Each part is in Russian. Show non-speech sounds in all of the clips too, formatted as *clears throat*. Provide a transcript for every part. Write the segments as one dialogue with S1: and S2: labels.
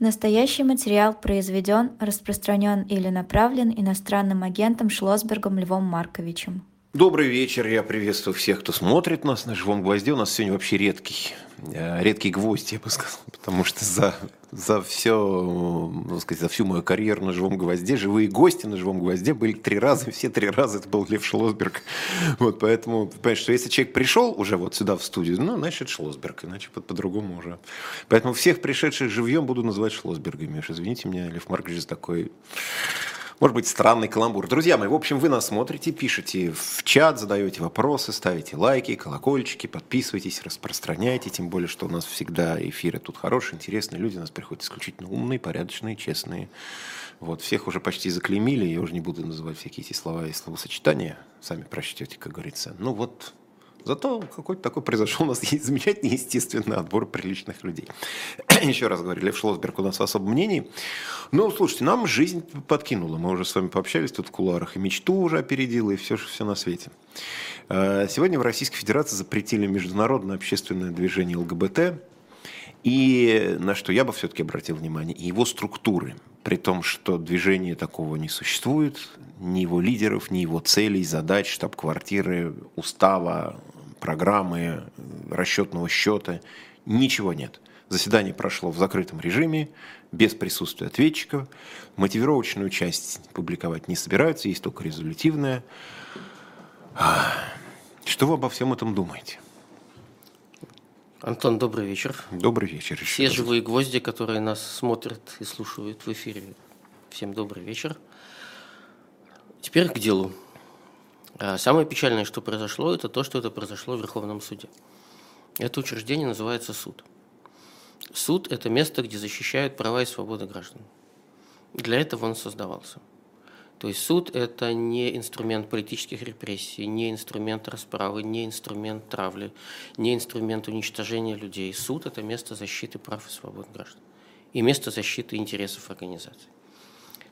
S1: Настоящий материал произведен, распространен или направлен иностранным агентом Шлосбергом Львом Марковичем.
S2: Добрый вечер, я приветствую всех, кто смотрит нас на живом гвозде. У нас сегодня вообще редкий, э, редкий гвоздь, я бы сказал, *laughs* потому что за, за все, так сказать, за всю мою карьеру на живом гвозде, живые гости на живом гвозде были три раза, все три раза это был Лев Шлосберг. Вот, поэтому, понимаешь, что если человек пришел уже вот сюда в студию, ну, значит, Шлосберг, иначе по- по-другому уже. Поэтому всех пришедших живьем буду называть Шлосбергами. Извините меня, Лев Маркович, такой может быть, странный каламбур. Друзья мои, в общем, вы нас смотрите, пишите в чат, задаете вопросы, ставите лайки, колокольчики, подписывайтесь, распространяйте. Тем более, что у нас всегда эфиры тут хорошие, интересные. Люди у нас приходят исключительно умные, порядочные, честные. Вот, всех уже почти заклеймили, я уже не буду называть всякие эти слова и словосочетания. Сами прочтете, как говорится. Ну вот, Зато какой-то такой произошел у нас *laughs* замечательный естественный отбор приличных людей. *clears throat* Еще раз говорю, Лев Шлосберг у нас в особом мнении. Ну, слушайте, нам жизнь подкинула. Мы уже с вами пообщались тут в кулуарах, и мечту уже опередила, и все, все на свете. Э, Сегодня в Российской Федерации запретили международное общественное движение ЛГБТ, и на что я бы все-таки обратил внимание, его структуры. При том, что движения такого не существует, ни его лидеров, ни его целей, задач, штаб-квартиры, устава, программы, расчетного счета, ничего нет. Заседание прошло в закрытом режиме, без присутствия ответчиков. Мотивировочную часть публиковать не собираются, есть только резолютивная. Что вы обо всем этом думаете?
S3: Антон, добрый вечер.
S2: Добрый вечер.
S3: Все
S2: раз.
S3: живые гвозди, которые нас смотрят и слушают в эфире, всем добрый вечер. Теперь к делу. А, Самое печальное, что произошло, это то, что это произошло в Верховном суде. Это учреждение называется суд. Суд – это место, где защищают права и свободы граждан. Для этого он создавался. То есть суд – это не инструмент политических репрессий, не инструмент расправы, не инструмент травли, не инструмент уничтожения людей. Суд – это место защиты прав и свобод граждан и место защиты интересов организаций.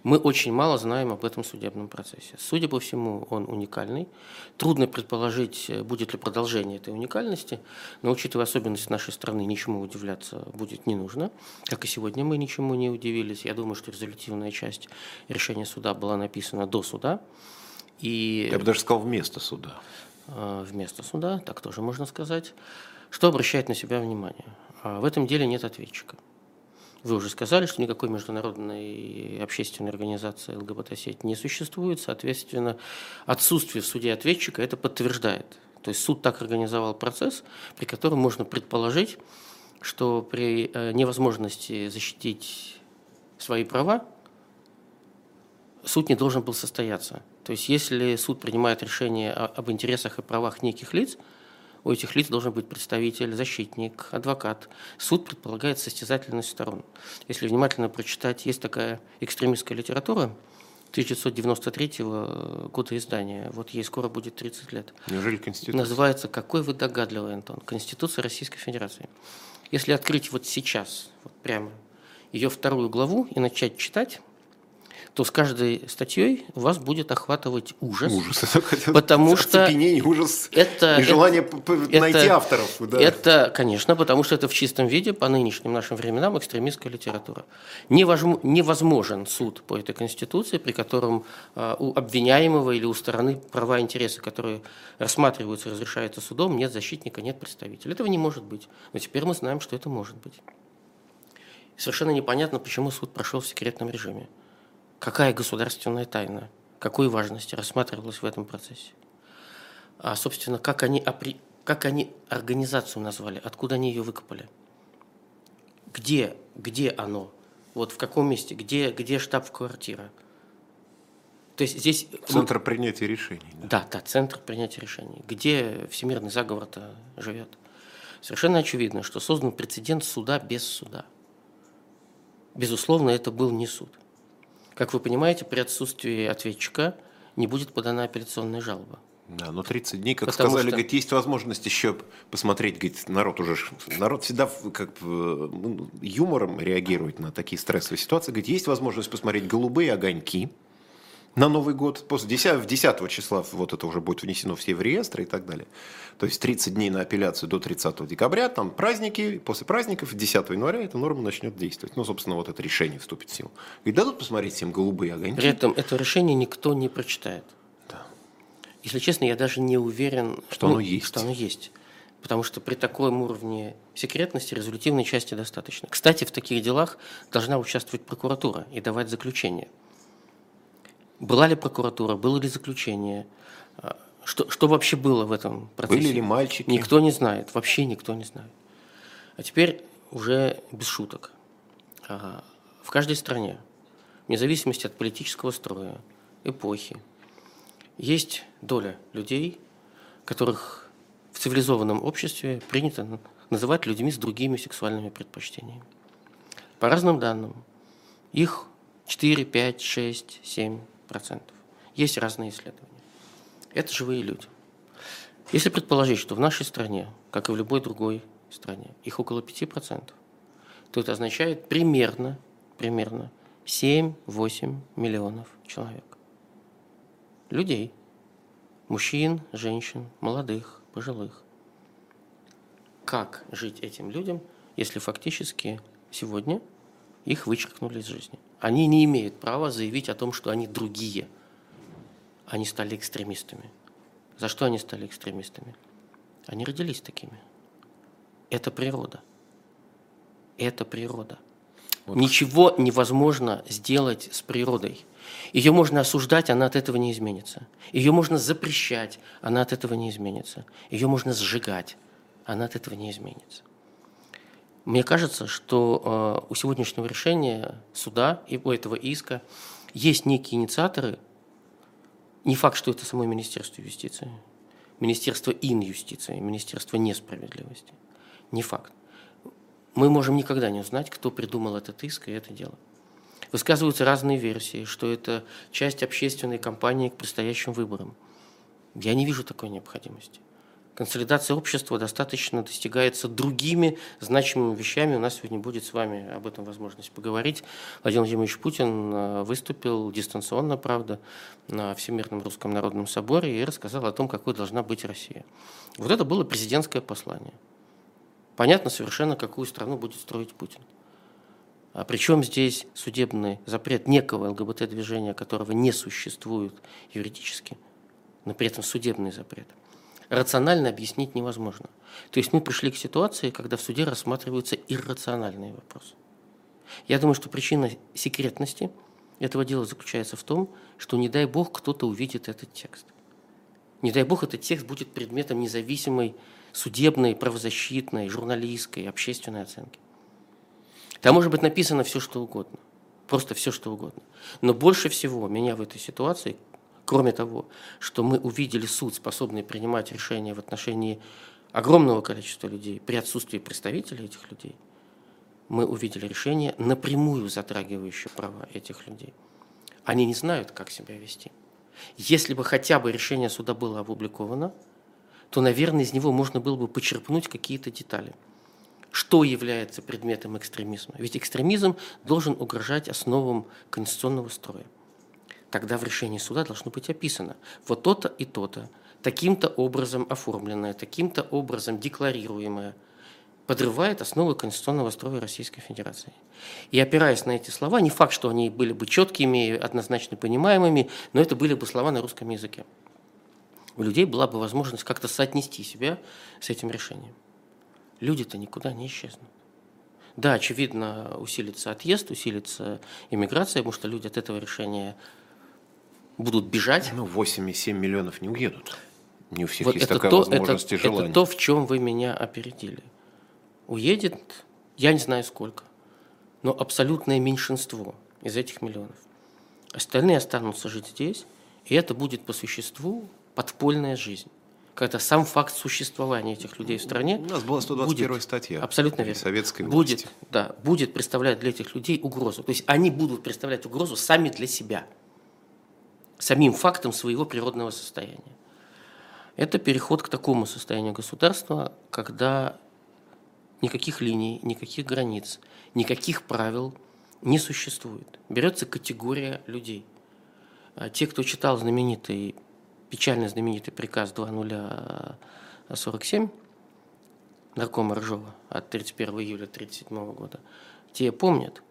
S3: Мы очень мало знаем об этом судебном процессе. Судя по всему, он уникальный. Трудно предположить, э, будет ли продолжение этой уникальности, но учитывая особенность нашей страны, ничему удивляться будет не нужно. Как и сегодня мы ничему не удивились. Я думаю, что резолютивная часть решения суда была написана до суда. И
S2: Я бы даже сказал вместо суда.
S3: э, вместо суда, так тоже можно сказать, что обращает на себя внимание. А В этом деле нет ответчика. Вы уже сказали, что никакой международной общественной организации ЛГБТ-сеть не существует, соответственно, отсутствие в суде ответчика это подтверждает. То есть суд так организовал процесс, при котором можно предположить, что при э, невозможности защитить свои права суд не должен был состояться. То есть если суд принимает решение об интересах и правах неких лиц, у этих лиц должен быть представитель, защитник, адвокат. Суд предполагает состязательность сторон. Если внимательно прочитать, есть такая экстремистская литература 1993 года издания, вот ей скоро будет 30 лет.
S2: Неужели Конституция?
S3: Называется «Какой вы догадливый, Антон?» Конституция Российской Федерации. Если открыть вот сейчас, вот прямо, ее вторую главу и начать читать, то с каждой статьей вас будет охватывать ужас.
S2: Ужас. *laughs*
S3: Потому что
S2: ужас
S3: это-
S2: и желание
S3: это-
S2: найти
S3: это-
S2: авторов. да.
S3: Это, конечно, потому что это в чистом виде по нынешним нашим временам экстремистская литература. Невозм- невозможен суд по этой конституции, при котором а, у обвиняемого или у стороны права и интересы, которые рассматриваются и разрешаются судом, нет защитника, нет представителя. Этого не может быть. Но теперь мы знаем, что это может быть. Совершенно непонятно, почему суд прошел в секретном режиме. Какая государственная тайна, какой важности рассматривалась в этом процессе? А, собственно, как они, опри- как они организацию назвали, откуда они ее выкопали? Где, где оно? Вот в каком месте? Где, где штаб-квартира? То есть здесь...
S2: Центр принятия решений. да.
S3: Да, да, центр принятия решений. Где всемирный заговор-то живет? Совершенно очевидно, что создан прецедент суда без суда. Безусловно, это был не суд. Как вы понимаете, при отсутствии ответчика не будет подана апелляционная жалоба.
S2: Да, но 30 дней, как
S3: Потому
S2: сказали,
S3: что-
S2: говорит, есть возможность еще посмотреть, говорит, народ уже, народ всегда как ну, юмором реагирует на такие стрессовые ситуации, говорит, есть возможность посмотреть голубые огоньки, на Новый год, после 10, 10 числа вот это уже будет внесено все в реестры и так далее. То есть 30 дней на апелляцию до 30 декабря, там праздники, после праздников 10 января эта норма начнет действовать. Ну, собственно, вот это решение вступит в силу. И дадут посмотреть всем голубые огоньки.
S3: При этом это решение никто не прочитает.
S2: Да.
S3: Если честно, я даже не уверен,
S2: Что оно есть.
S3: Что оно есть. Потому что при таком уровне секретности резолютивной части достаточно. Кстати, в таких делах должна участвовать прокуратура и давать заключение. Была ли прокуратура, было ли заключение, а, что, что вообще было в этом процессе?
S2: Были ли мальчики?
S3: Никто не знает, вообще никто не знает. А теперь уже без шуток. А, В каждой стране, вне зависимости от политического строя, эпохи, есть доля людей, которых в цивилизованном обществе принято называть людьми с другими сексуальными предпочтениями. По разным данным, их 4, 5, 6, 7 процентов. Есть разные исследования. Это живые люди. Если предположить, что в нашей стране, как и в любой другой стране, их около 5%, то это означает примерно, примерно 7-8 миллионов человек. Людей. Мужчин, женщин, молодых, пожилых. Как жить этим людям, если фактически сегодня их вычеркнули из жизни? Они не имеют права заявить о том, что они другие. Они стали экстремистами. За что они стали экстремистами? Они родились такими. Это природа. Это природа. Ничего невозможно сделать с природой. Ее можно осуждать, она от этого не изменится. Ее можно запрещать, она от этого не изменится. Ее можно сжигать, она от этого не изменится. Мне кажется, что э, у сегодняшнего решения суда и у этого иска есть некие инициаторы. Не факт, что это само Министерство юстиции, Министерство инюстиции, Министерство несправедливости. Не факт. Мы можем никогда не узнать, кто придумал этот иск и это дело. Высказываются разные версии, что это часть общественной кампании к предстоящим выборам. Я не вижу такой необходимости. Консолидация общества достаточно достигается другими значимыми вещами. У нас сегодня будет с вами об этом возможность поговорить. Владимир Владимирович Путин э, выступил дистанционно, правда, на Всемирном Русском Народном Соборе и рассказал о том, какой должна быть Россия. Вот это было президентское послание. Понятно совершенно, какую страну будет строить Путин. А причем здесь судебный запрет некого ЛГБТ-движения, которого не существует юридически, но при этом судебный запрет, рационально объяснить невозможно. То есть мы пришли к ситуации, когда в суде рассматриваются иррациональные вопросы. Я думаю, что причина секретности этого дела заключается в том, что, не дай бог, кто-то увидит этот текст. Не дай бог, этот текст будет предметом независимой судебной, правозащитной, журналистской, общественной оценки. Там может быть написано все, что угодно. Просто все, что угодно. Но больше всего меня в этой ситуации, кроме того, что мы увидели суд, способный принимать решения в отношении огромного количества людей при отсутствии представителей этих людей, мы увидели решение, напрямую затрагивающее права этих людей. Они не знают, как себя вести. Если бы хотя бы решение суда было опубликовано, то, наверное, из него можно было бы почерпнуть какие-то детали. Что является предметом экстремизма? Ведь экстремизм должен угрожать основам конституционного строя. Тогда в решении суда должно быть описано вот то-то и то-то, таким-то образом оформленное, таким-то образом декларируемое, подрывает основы конституционного строя Российской Федерации. И опираясь на эти слова, не факт, что они были бы четкими, однозначно понимаемыми, но это были бы слова на русском языке. У людей была бы возможность как-то соотнести себя с этим решением. Люди-то никуда не исчезнут. Да, очевидно, усилится отъезд, усилится иммиграция, потому что люди от этого решения будут бежать.
S2: Ну, 8,7 миллионов не уедут. Не у всех
S3: Вот
S2: есть
S3: это
S2: такая
S3: то,
S2: возможность
S3: это,
S2: и желание.
S3: это то, в чем вы меня опередили. Уедет, я не знаю сколько, но абсолютное меньшинство из этих миллионов. Остальные останутся жить здесь, и это будет по существу подпольная жизнь. Когда сам факт существования этих людей в стране
S2: У нас была 121
S3: будет-
S2: статья.
S3: Абсолютно верно.
S2: советской
S3: будет,
S2: власти.
S3: да, будет представлять для этих людей угрозу. То есть они будут представлять угрозу сами для себя, самим фактом своего природного состояния. Это переход к такому состоянию государства, когда никаких линий, никаких границ, никаких правил не существует. Берется категория людей. А те, кто читал знаменитый, печально знаменитый приказ 2047 наркома Рыжова от 31 июля 1937 года, те помнят,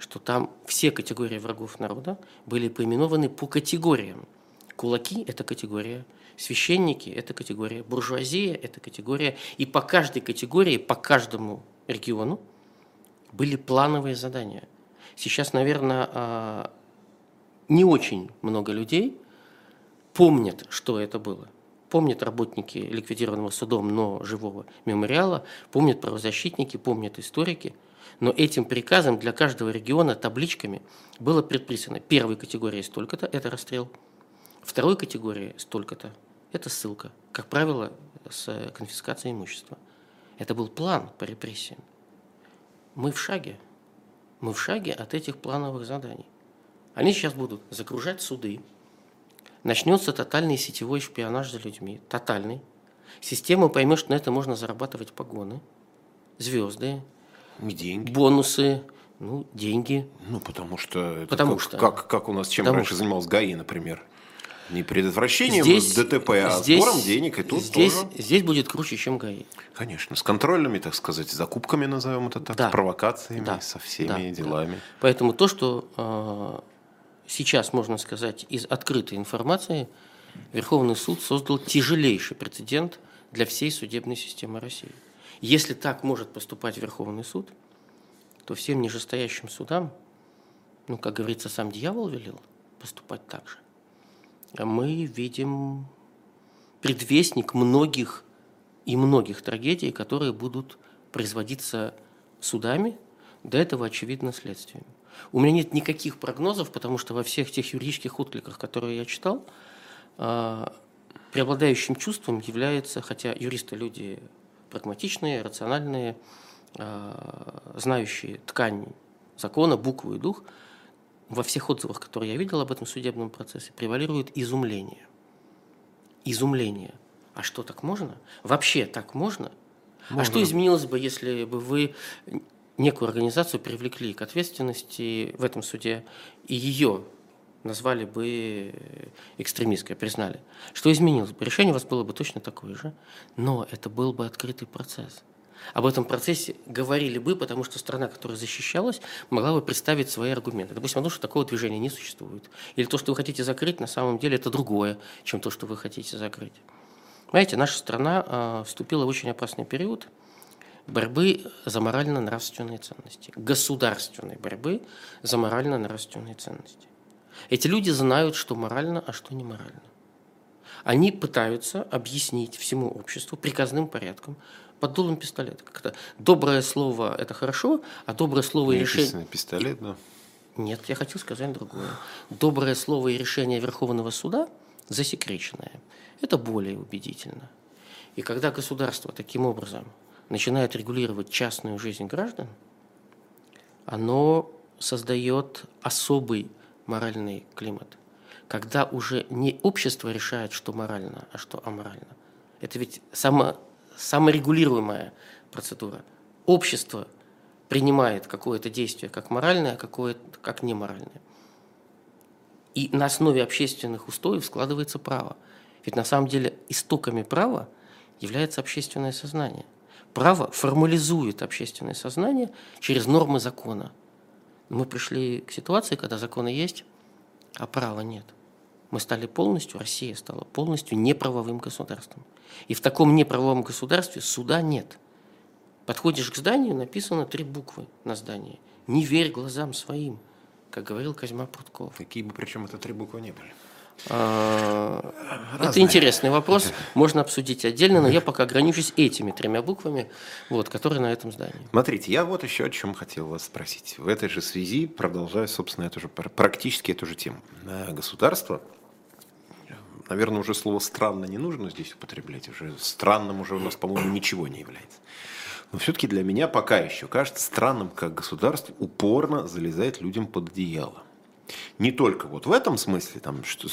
S3: что там все категории врагов народа были поименованы по категориям. Кулаки – это категория, священники – это категория, буржуазия – это категория. И по каждой категории, по каждому региону были плановые задания. Сейчас, наверное, а, не очень много людей помнят, что это было. Помнят работники ликвидированного судом, но живого мемориала, помнят правозащитники, помнят историки – но этим приказом для каждого региона табличками было предписано первой категории столько-то – это расстрел, второй категории столько-то – это ссылка, как правило, с конфискацией имущества. Это был план по репрессиям. Мы в шаге. Мы в шаге от этих плановых заданий. Они сейчас будут загружать суды. Начнется тотальный сетевой шпионаж за людьми. Тотальный. Система поймет, что на это можно зарабатывать погоны, звезды,
S2: Деньги.
S3: Бонусы, ну, деньги.
S2: Ну, потому что...
S3: Потому
S2: как,
S3: что.
S2: Как, как у нас, чем
S3: потому
S2: раньше
S3: что.
S2: занимался ГАИ, например. Не предотвращением
S3: Здесь,
S2: ДТП, а
S3: здесь,
S2: сбором денег. И тут
S3: здесь,
S2: тоже...
S3: здесь будет круче, чем ГАИ.
S2: Конечно, с контрольными, так сказать, закупками, назовем это так,
S3: Да.
S2: с провокациями,
S3: Да.
S2: со всеми
S3: Да.
S2: делами.
S3: Поэтому то, что э, сейчас можно сказать из открытой информации, Верховный суд создал тяжелейший прецедент для всей судебной системы России. Если так может поступать Верховный суд, то всем нижестоящим судам, ну, как говорится, сам дьявол велел поступать так же. А мы видим предвестник многих и многих трагедий, которые будут производиться судами, до этого очевидно следствием. У меня нет никаких прогнозов, потому что во всех тех юридических откликах, которые я читал, а, преобладающим чувством является, хотя юристы люди прагматичные, рациональные, а, знающие ткань закона, букву и дух, во всех отзывах, которые я видел об этом судебном процессе, превалирует изумление. Изумление. А что, так можно? Вообще так можно? А что изменилось бы, если бы вы некую организацию привлекли к ответственности в этом суде и ее назвали бы экстремистской, признали? Что изменилось бы? Решение у вас было бы точно такое же, но это был бы открытый процесс. Об этом процессе говорили бы, потому что страна, которая защищалась, могла бы представить свои аргументы. Допустим, о том, что такого движения не существует. Или то, что вы хотите закрыть, на самом деле это другое, чем то, что вы хотите закрыть. Знаете, наша страна а, вступила в очень опасный период борьбы за морально-нравственные ценности, государственной борьбы за морально-нравственные ценности. Эти люди знают, что морально, а что не морально. Они пытаются объяснить всему обществу приказным порядком под дулом пистолета. Как-то доброе слово – это хорошо, а доброе слово и решение…
S2: Пистолет, да.
S3: Нет, я хотел сказать другое. Доброе слово и решение Верховного суда засекреченное. Это более убедительно. И когда государство таким образом начинает регулировать частную жизнь граждан, оно создает особый моральный климат. Когда уже не общество решает, что морально, а что аморально. Это ведь само, саморегулируемая процедура. Общество принимает какое-то действие как моральное, а какое-то как неморальное. И на основе общественных устоев складывается право. Ведь на самом деле истоками права является общественное сознание. Право формализует общественное сознание через нормы закона. Мы пришли к ситуации, когда законы есть, а права нет. Мы стали полностью, Россия стала полностью неправовым государством. И в таком неправовом государстве суда нет. Подходишь к зданию, написано три буквы на здании. Не верь глазам своим, как говорил Козьма Прутков.
S2: Какие бы причем это три буквы не были.
S3: А, Это
S2: Разные.
S3: интересный вопрос, можно обсудить отдельно, но я пока ограничусь этими тремя буквами, вот, которые на этом здании.
S2: Смотрите, я вот еще о чем хотел вас спросить. В этой же связи, продолжая, собственно, эту же, практически эту же тему. Э, Государство, наверное, уже слово «странно» не нужно здесь употреблять. Уже странным уже у нас, по-моему, ничего не является. Но все-таки для меня пока еще кажется странным, как государство упорно залезает людям под одеяло. Не только вот в этом смысле, там, что,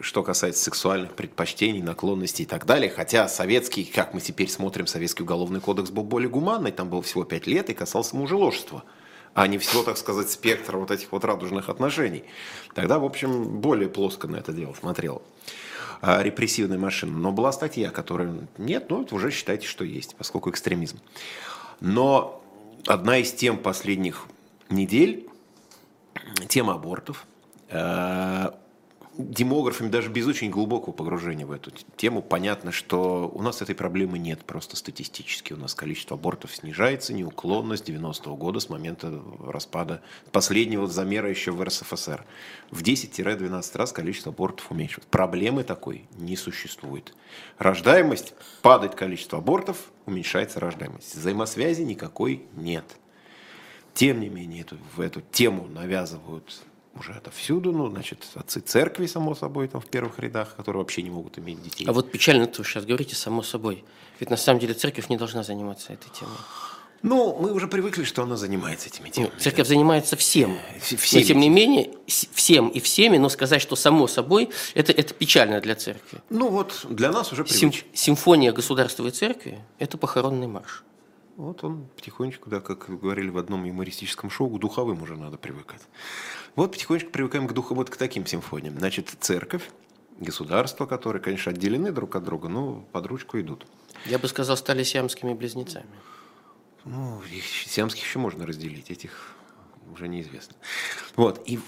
S2: что касается сексуальных предпочтений, наклонностей и так далее, хотя советский, как мы теперь смотрим, советский уголовный кодекс был более гуманный, там было всего 5 лет и касался мужеложества. а не всего, так сказать, спектра вот этих вот радужных отношений. Тогда, в общем, более плоско на это дело смотрел а, репрессивная машина. Но была статья, которая нет, ну уже считайте, что есть, поскольку экстремизм. Но одна из тем последних недель, тема абортов, э, демографами даже без очень глубокого погружения в эту тему понятно, что у нас этой проблемы нет просто статистически. У нас количество абортов снижается неуклонно с 90-го года, с момента распада последнего замера еще в РСФСР. В 10-12 раз количество абортов уменьшилось. Проблемы такой не существует. Рождаемость, падает количество абортов, уменьшается рождаемость. Взаимосвязи никакой нет. Тем не менее, эту, в эту тему навязывают уже это всюду, ну, значит, отцы церкви, само собой, там в первых рядах, которые вообще не могут иметь детей.
S3: А вот печально, то вы сейчас говорите, само собой. Ведь на самом деле церковь не должна заниматься этой темой.
S2: Ну, мы уже привыкли, что она занимается этими темами.
S3: Ну, церковь занимается всем. Всеми. Но, тем не менее, всем и всеми, но сказать, что само собой, это, это печально для церкви.
S2: Ну вот, для нас уже привычно. Сим,
S3: симфония государства и церкви – это похоронный марш.
S2: Вот он потихонечку, да, как говорили в одном юмористическом шоу, к духовым уже надо привыкать. Вот потихонечку привыкаем к духу, вот к таким симфониям. Значит, церковь, государство, которые, конечно, отделены друг от друга, но под ручку идут.
S3: Я бы сказал, стали сиамскими близнецами.
S2: Ну, их, сиамских еще можно разделить, этих уже неизвестно. Вот. И,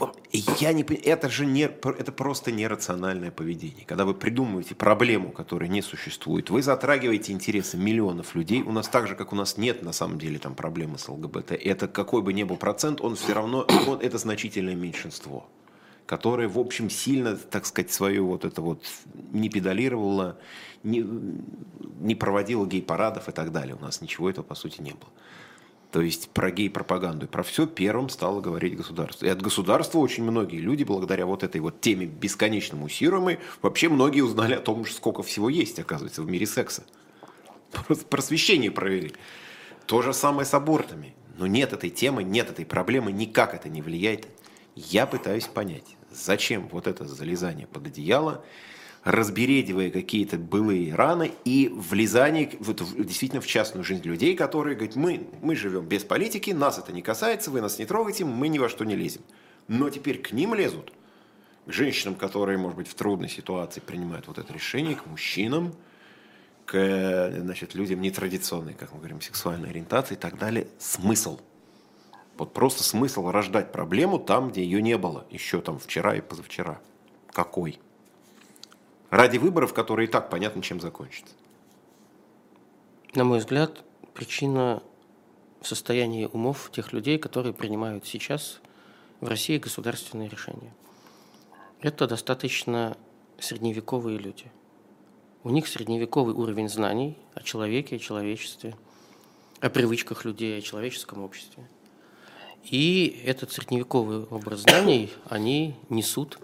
S2: я не это же не, это просто нерациональное поведение. Когда вы придумываете проблему, которая не существует, вы затрагиваете интересы миллионов людей. У нас так же, как у нас нет на самом деле там проблемы с ЛГБТ. Это какой бы ни был процент, он все равно, он, это значительное меньшинство которое, в общем, сильно, так сказать, свое вот это вот не педалировало, не, не проводило гей-парадов и так далее. У нас ничего этого, по сути, не было. То есть про гей-пропаганду про все первым стало говорить государство. И от государства очень многие люди, благодаря вот этой вот теме бесконечно муссируемой, вообще многие узнали о том, сколько всего есть, оказывается, в мире секса. Просвещение провели. То же самое с абортами. Но нет этой темы, нет этой проблемы, никак это не влияет. Я пытаюсь понять, зачем вот это залезание под одеяло, разбередивая какие-то былые раны и влезание вот, действительно в частную жизнь людей, которые говорят, мы, мы живем без политики, нас это не касается, вы нас не трогаете, мы ни во что не лезем. Но теперь к ним лезут, к женщинам, которые, может быть, в трудной ситуации принимают вот это решение, к мужчинам, к значит, людям нетрадиционной, как мы говорим, сексуальной ориентации и так далее. Смысл. Вот просто смысл рождать проблему там, где ее не было еще там вчера и позавчера. Какой? Ради выборов, которые и так понятно, чем закончатся?
S3: На мой взгляд, причина в состоянии умов тех людей, которые принимают сейчас в России государственные решения. Это достаточно средневековые люди. У них средневековый уровень знаний о человеке, о человечестве, о привычках людей, о человеческом обществе. И этот средневековый образ знаний они несут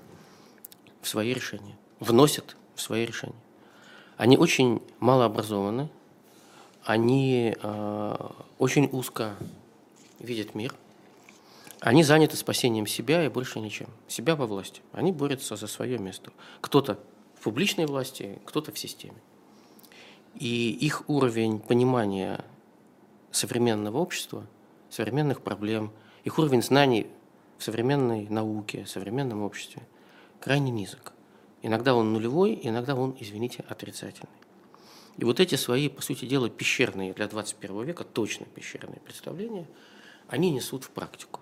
S3: в свои решения, вносят свои решения. Они очень малообразованы, они э, очень узко видят мир, они заняты спасением себя и больше ничем. Себя во власти. Они борются за свое место. Кто-то в публичной власти, кто-то в системе. И их уровень понимания современного общества, современных проблем, их уровень знаний в современной науке, в современном обществе крайне низок. Иногда он нулевой, иногда он, извините, отрицательный. И вот эти свои, по сути дела, пещерные для 21 века, точно пещерные представления, они несут в практику.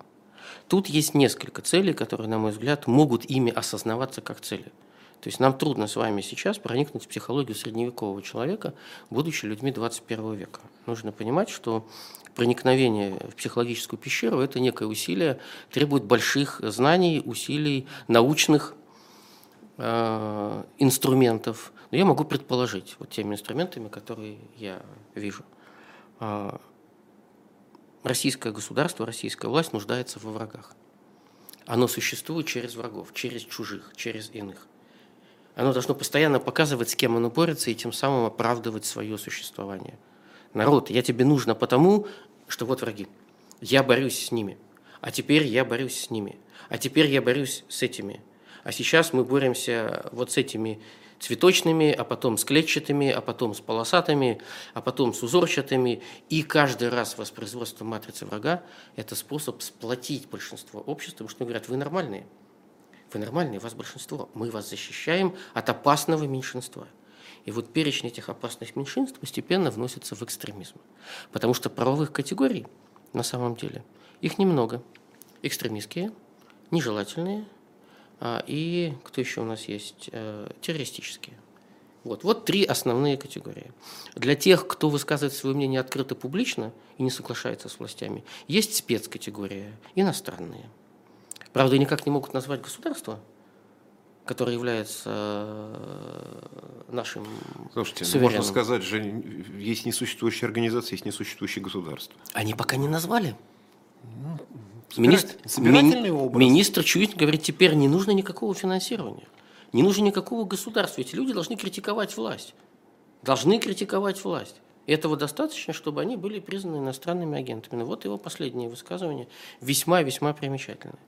S3: Тут есть несколько целей, которые, на мой взгляд, могут ими осознаваться как цели. То есть нам трудно с вами сейчас проникнуть в психологию средневекового человека, будучи людьми 21 века. Нужно понимать, что проникновение в психологическую пещеру – это некое усилие, требует больших знаний, усилий, научных, инструментов, но я могу предположить вот теми инструментами, которые я вижу. Э, российское государство, российская власть нуждается во врагах. Оно существует через врагов, через чужих, через иных. Оно должно постоянно показывать, с кем оно борется, и тем самым оправдывать свое существование. Народ, я тебе нужно потому, что вот враги. Я борюсь с ними. А теперь я борюсь с ними. А теперь я борюсь с этими. А сейчас мы боремся вот с этими цветочными, а потом с клетчатыми, а потом с полосатыми, а потом с узорчатыми. И каждый раз воспроизводство матрицы врага – это способ сплотить большинство общества, потому что говорят, вы нормальные, вы нормальные, вас большинство, мы вас защищаем от опасного меньшинства. И вот перечень этих опасных меньшинств постепенно вносится в экстремизм. Потому что правовых категорий на самом деле их немного. Экстремистские, нежелательные – и кто еще у нас есть? Э, террористические. Вот, вот три основные категории. Для тех, кто высказывает свое мнение открыто публично и не соглашается с властями, есть спецкатегория, иностранные. Правда, никак не могут назвать государство, которое является э, нашим
S2: Слушайте, ну, можно сказать же, есть несуществующие организации, есть несуществующие государства.
S3: Они пока не назвали. Министр, ми, образ. министр Чуин говорит, теперь не нужно никакого финансирования, не нужно никакого государства. Эти люди должны критиковать власть. Должны критиковать власть. И этого достаточно, чтобы они были признаны иностранными агентами. Ну, вот его последнее высказывание, весьма-весьма примечательное.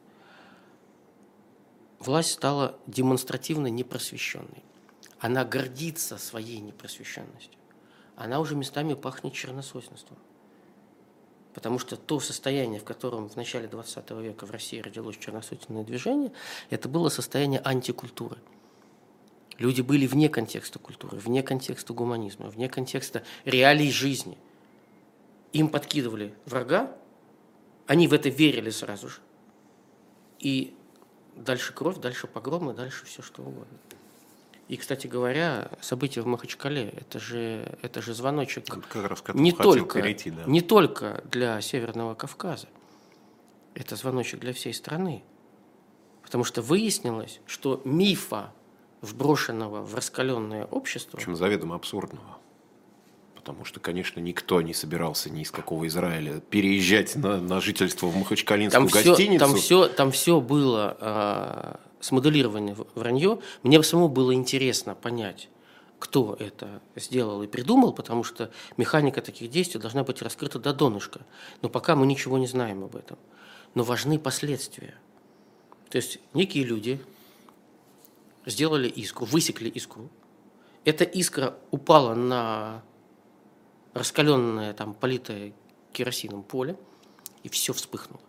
S3: Власть стала демонстративно непросвещенной. Она гордится своей непросвещенностью. Она уже местами пахнет черносотенством. Потому что то состояние, в котором в начале 20 века в России родилось черносотенное движение, это было состояние антикультуры. Люди были вне контекста культуры, вне контекста гуманизма, вне контекста реалий жизни. Им подкидывали врага, они в это верили сразу же. И дальше кровь, дальше погромы, дальше все что угодно. И, кстати говоря, события в Махачкале это же, это же звоночек
S2: как раз
S3: не, только, перейти, да. не только для Северного Кавказа, это звоночек для всей страны. Потому что выяснилось, что мифа, вброшенного в раскаленное общество...
S2: Причем заведомо абсурдного. Потому что, конечно, никто не собирался ни из какого Израиля переезжать на, на жительство в Махачкалинскую там гостиницу.
S3: Все, там, все, там все было смоделированное вранье, мне самому было интересно понять, кто это сделал и придумал, потому что механика таких действий должна быть раскрыта до донышка. Но пока мы ничего не знаем об этом. Но важны последствия. То есть некие люди сделали искру, высекли искру. Эта искра упала на раскаленное, там, политое керосином поле, и все вспыхнуло.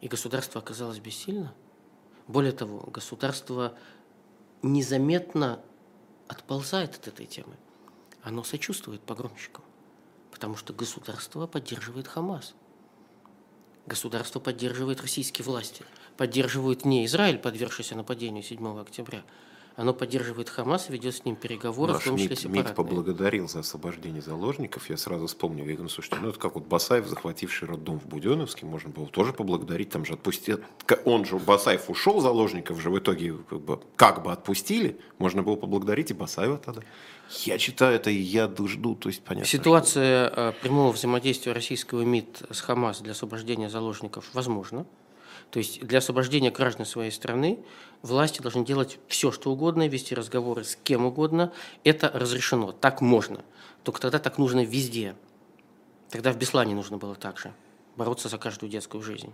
S3: И государство оказалось бессильно – более того, государство незаметно отползает от этой темы. Оно сочувствует погромщикам, потому что государство поддерживает Хамас. Государство поддерживает российские власти, поддерживает не Израиль, подвергшийся нападению 7 октября, оно поддерживает Хамас, ведет с ним переговоры,
S2: Наш в том числе МИД, МИД поблагодарил за освобождение заложников. Я сразу вспомнил, я говорю, ну, слушайте, ну это как вот Басаев, захвативший роддом в Буденновске, можно было тоже поблагодарить, там же отпустил. Он же, Басаев ушел, заложников же в итоге как бы, как бы отпустили, можно было поблагодарить и Басаева тогда. Я читаю это, и я жду, то есть понятно.
S3: Ситуация что... Э, прямого взаимодействия российского МИД с Хамас для освобождения заложников возможна. То есть для освобождения граждан своей страны власти должны делать все, что угодно, вести разговоры с кем угодно. Это разрешено, так можно. Только тогда так нужно везде. Тогда в Беслане нужно было так же. Бороться за каждую детскую жизнь.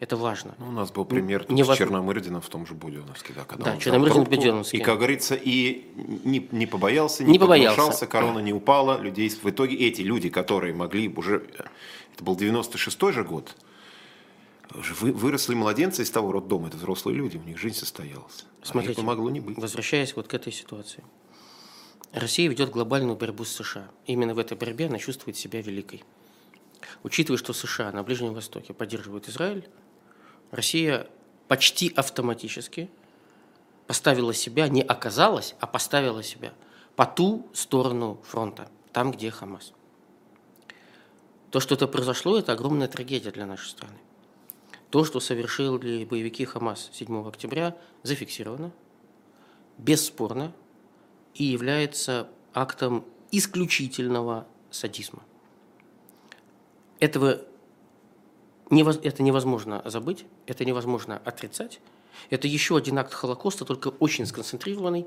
S3: Это важно.
S2: Ну, у нас был пример не с. Черномырдином в том же Буденновске. Да,
S3: когда да, Черномырдин в Буденновске.
S2: И, как говорится, и не, не побоялся, не, не побоялся. корона не упала. Людей, в итоге эти люди, которые могли уже... Это был 96-й же год, выросли младенцы из того роддома, это взрослые люди, у них жизнь состоялась.
S3: А Смотрите, а могло не быть. возвращаясь вот к этой ситуации. Россия ведет глобальную борьбу с США. Именно в этой борьбе она чувствует себя великой. Учитывая, что США на Ближнем Востоке поддерживают Израиль, Россия почти автоматически поставила себя, не оказалась, а поставила себя по ту сторону фронта, там, где Хамас. То, что это произошло, это огромная трагедия для нашей страны. То, что совершили боевики Хамас 7 октября, зафиксировано, бесспорно и является актом исключительного садизма. Этого это невозможно забыть, это невозможно отрицать. Это еще один акт Холокоста, только очень сконцентрированный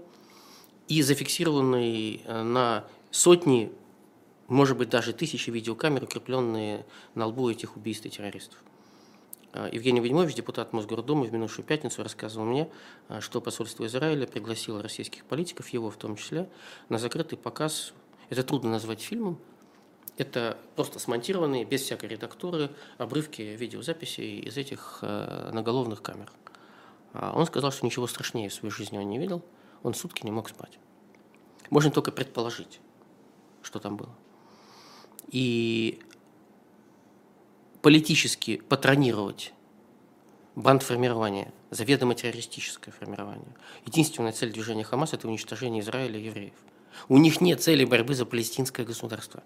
S3: и зафиксированный э, на сотни, может быть, даже тысячи видеокамер, укрепленные на лбу этих убийств и террористов. А, Евгений Ведьмович, депутат Мосгордумы, в минувшую пятницу рассказывал мне, а, что посольство Израиля пригласило российских политиков, его в том числе, на закрытый показ. Это трудно назвать фильмом. Это просто смонтированные, без всякой редактуры, обрывки видеозаписей из этих э, наголовных камер. А Он сказал, что ничего страшнее в своей жизни он не видел. Он сутки не мог спать. Можно только предположить, что там было. И политически патронировать бандформирование, заведомо террористическое формирование. Единственная цель движения Хамас – это уничтожение Израиля и евреев. У них нет цели борьбы за палестинское государство.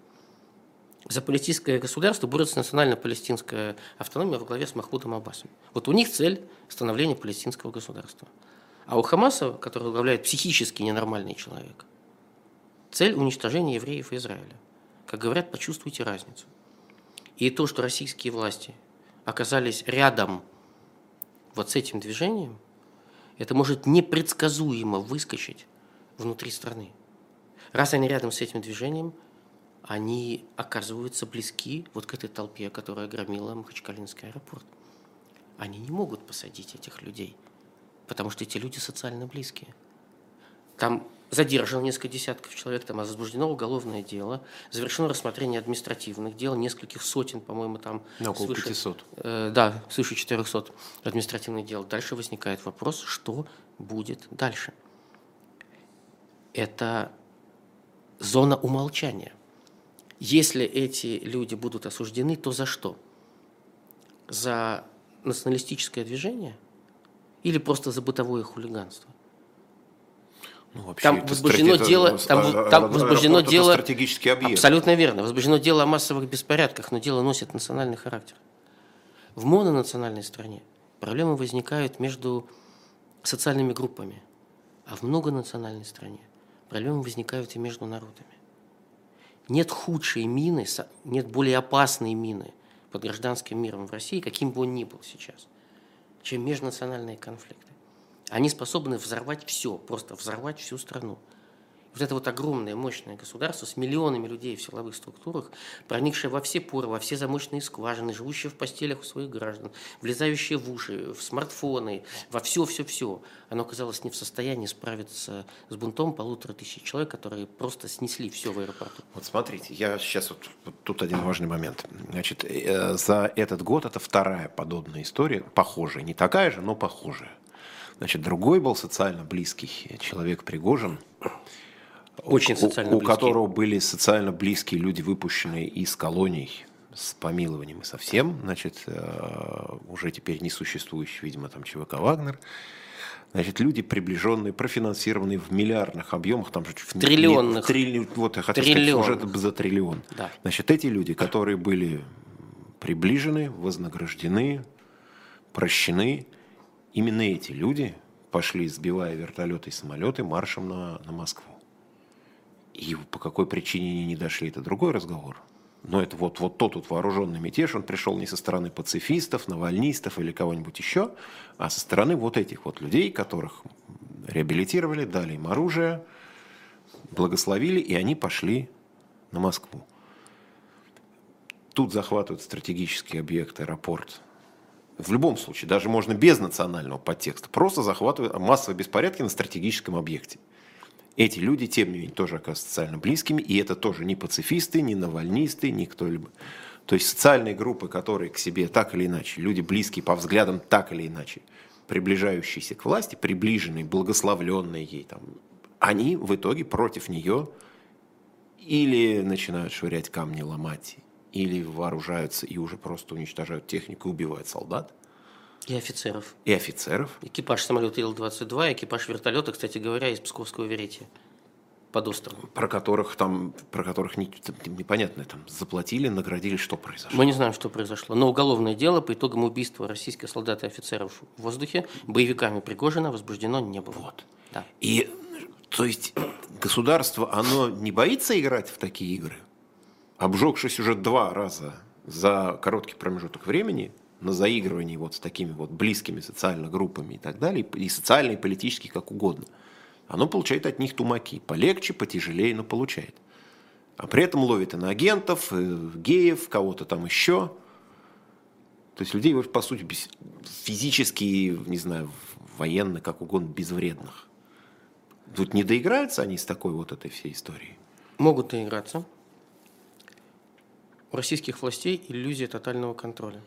S3: За палестинское государство борется национально-палестинская автономия во главе с Махмудом Аббасом. Вот у них цель – становление палестинского государства. А у Хамаса, который возглавляет психически ненормальный человек, цель – уничтожение евреев и Израиля. Как говорят, почувствуйте разницу. И то, что российские власти оказались рядом вот с этим движением, это может непредсказуемо выскочить внутри страны. Раз они рядом с этим движением, они оказываются близки вот к этой толпе, которая громила Махачкалинский аэропорт. Они не могут посадить этих людей, потому что эти люди социально близкие. Там задержано несколько десятков человек, там возбуждено уголовное дело, завершено рассмотрение административных дел, нескольких сотен, по-моему, там...
S2: На около свыше, 500.
S3: Э, да, свыше 400 административных дел. Дальше возникает вопрос, что будет дальше. Это зона умолчания. Если эти люди будут осуждены, то за что? За националистическое движение или просто за бытовое хулиганство?
S2: Ну, вообще,
S3: там возбуждено это, дело, там, а, там возбуждено дело, стратегический объект. Абсолютно верно. Возбуждено дело о массовых беспорядках, но дело носит национальный характер. В мононациональной стране проблемы возникают между социальными группами, а в многонациональной стране проблемы возникают и между народами. Нет худшей мины, нет более опасной мины под гражданским миром в России, каким бы он ни был сейчас, чем межнациональные конфликты. Они способны взорвать все, просто взорвать всю страну. Вот это вот огромное, мощное государство с миллионами людей в силовых структурах, проникшее во все поры, во все замочные скважины, живущее в постелях у своих граждан, влезающее в уши, в смартфоны, во все-все-все, оно оказалось не в состоянии справиться с бунтом полутора тысяч человек, которые просто снесли все в аэропорту.
S2: Вот смотрите, я сейчас вот, вот тут один важный момент. Значит, э, за этот год это вторая подобная история, похожая, не такая же, но похожая. Значит, другой был социально близкий человек Пригожин.
S3: Очень социально
S2: у, у которого были социально близкие люди, выпущенные из колоний с помилованием и совсем, значит, э, уже теперь не существующий, видимо, там ЧВК «Вагнер». Значит, люди, приближенные, профинансированные в миллиардных объемах, там же
S3: в триллионных.
S2: Не, трилли, вот я хотел сказать, уже за триллион.
S3: Да.
S2: Значит, эти люди, которые были приближены, вознаграждены, прощены, Именно эти люди пошли, сбивая вертолеты и самолеты, маршем на, на Москву. И по какой причине они не дошли, это другой разговор. Но это вот, вот тот вот вооруженный мятеж, он пришел не со стороны пацифистов, навальнистов или кого-нибудь еще, а со стороны вот этих вот людей, которых реабилитировали, дали им оружие, благословили, и они пошли на Москву. Тут захватывают стратегический объект, аэропорт в любом случае, даже можно без национального подтекста, просто захватывают массовые беспорядки на стратегическом объекте. Эти люди, тем не менее, тоже оказываются социально близкими, и это тоже не пацифисты, не навальнисты, не кто-либо. То есть социальные группы, которые к себе так или иначе, люди близкие по взглядам так или иначе, приближающиеся к власти, приближенные, благословленные ей, там, они в итоге против нее или начинают швырять камни, ломать, или вооружаются и уже просто уничтожают технику и убивают солдат.
S3: И офицеров.
S2: И офицеров.
S3: Экипаж самолета Ил-22, экипаж вертолета, кстати говоря, из Псковского Веретия под островом.
S2: Про которых там, про которых не, непонятно, там заплатили, наградили, что произошло.
S3: Мы не знаем, что произошло. Но уголовное дело по итогам убийства российских солдат и офицеров в воздухе боевиками Пригожина возбуждено не было.
S2: Вот. Да. И, то есть, государство, оно не боится играть в такие игры? Обжегшись уже два раза за короткий промежуток времени на заигрывании вот с такими вот близкими социально группами и так далее, и социально, и политически, как угодно, оно получает от них тумаки. Полегче, потяжелее, но получает. А при этом ловит иноагентов, геев, кого-то там еще. То есть людей, по сути, без, физически, не знаю, военно, как угодно, безвредных. Тут не доиграются они с такой вот этой всей историей?
S3: Могут доиграться. У российских властей иллюзия тотального контроля.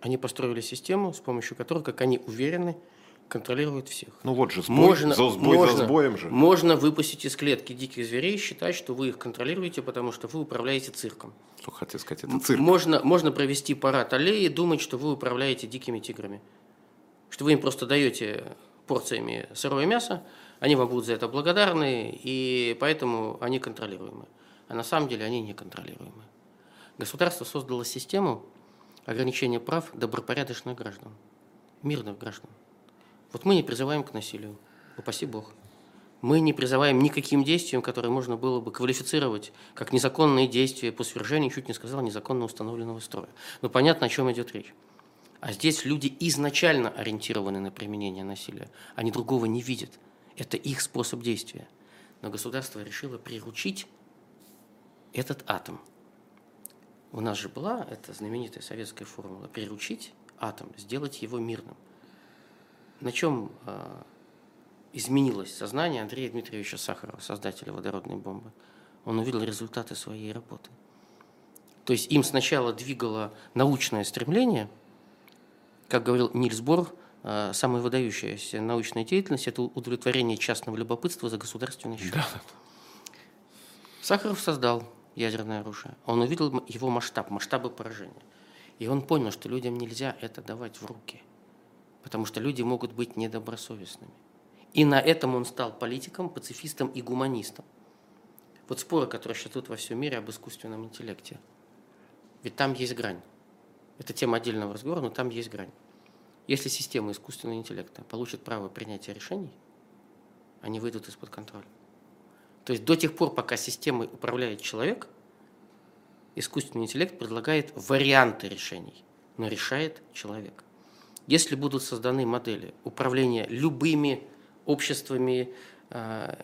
S3: Они построили систему, с помощью которой, как они уверены, контролируют всех.
S2: Ну вот же,
S3: сбой, можно,
S2: за сбой
S3: можно,
S2: за сбоем же.
S3: Можно выпустить из клетки диких зверей, считать, что вы их контролируете, потому что вы управляете цирком.
S2: Что хотел сказать, это цирк.
S3: Можно, можно провести парад аллеи и думать, что вы управляете дикими тиграми. Что вы им просто даете порциями сырое мясо, они вам будут за это благодарны, и поэтому они контролируемы. А на самом деле они неконтролируемы. Государство создало систему ограничения прав добропорядочных граждан, мирных граждан. Вот мы не призываем к насилию, упаси Бог. Мы не призываем никаким действиям, которые можно было бы квалифицировать как незаконные действия по свержению, чуть не сказал, незаконно установленного строя. Но понятно, о чем идет речь. А здесь люди изначально ориентированы на применение насилия. Они другого не видят. Это их способ действия. Но государство решило приручить этот атом. У нас же была эта знаменитая советская формула – приручить атом, сделать его мирным – на чем э, изменилось сознание Андрея Дмитриевича Сахарова, создателя водородной бомбы? Он увидел результаты своей работы. То есть им сначала двигало научное стремление, как говорил Нильс Бор, э, самая выдающаяся научная деятельность – это удовлетворение частного любопытства за государственный счет. Да. Сахаров создал ядерное оружие. Он увидел его масштаб, масштабы поражения. И он понял, что людям нельзя это давать в руки – потому что люди могут быть недобросовестными. И на этом он стал политиком, пацифистом и гуманистом. Вот споры, которые сейчас идут во всем мире об искусственном интеллекте. Ведь там есть грань. Это тема отдельного разговора, но там есть грань. Если система искусственного интеллекта получит право принятия решений, они выйдут из-под контроля. То есть до тех пор, пока системой управляет человек, искусственный интеллект предлагает варианты решений, но решает человек. Если будут созданы модели управления любыми обществами, э,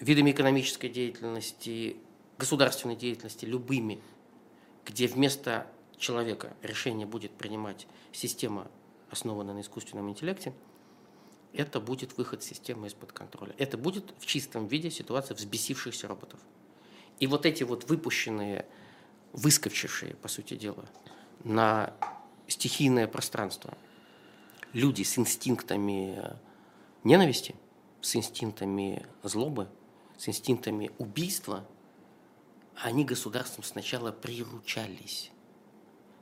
S3: видами экономической деятельности, государственной деятельности, любыми, где вместо человека решение будет принимать система, основанная на искусственном интеллекте, это будет выход системы из-под контроля. Это будет в чистом виде ситуация взбесившихся роботов. И вот эти вот выпущенные, выскочившие, по сути дела, на стихийное пространство люди с инстинктами ненависти, с инстинктами злобы, с инстинктами убийства, они государством сначала приручались.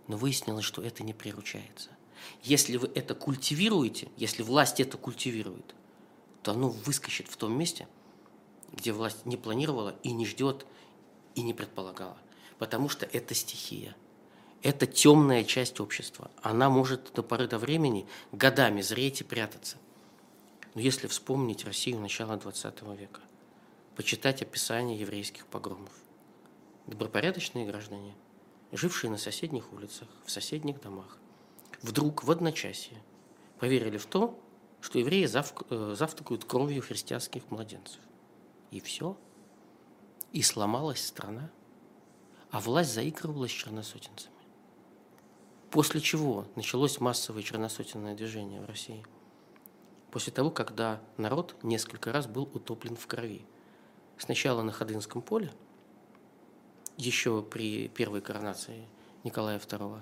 S3: Но выяснилось, что это не приручается. Если вы это культивируете, если власть это культивирует, то оно выскочит в том месте, где власть не планировала и не ждет и не предполагала. Потому что это стихия – это темная часть общества. Она может до поры до времени годами зреть и прятаться. Но если вспомнить Россию начала XX века, почитать описание еврейских погромов, добропорядочные граждане, жившие на соседних улицах, в соседних домах, вдруг в одночасье поверили в то, что евреи э, завтракают кровью христианских младенцев. И все. И сломалась страна, а власть заигрывала с черносотенцами. После чего началось массовое черносотенное движение в России? После того, когда народ несколько раз был утоплен в крови. Сначала на Ходынском поле, еще при первой коронации Николая II,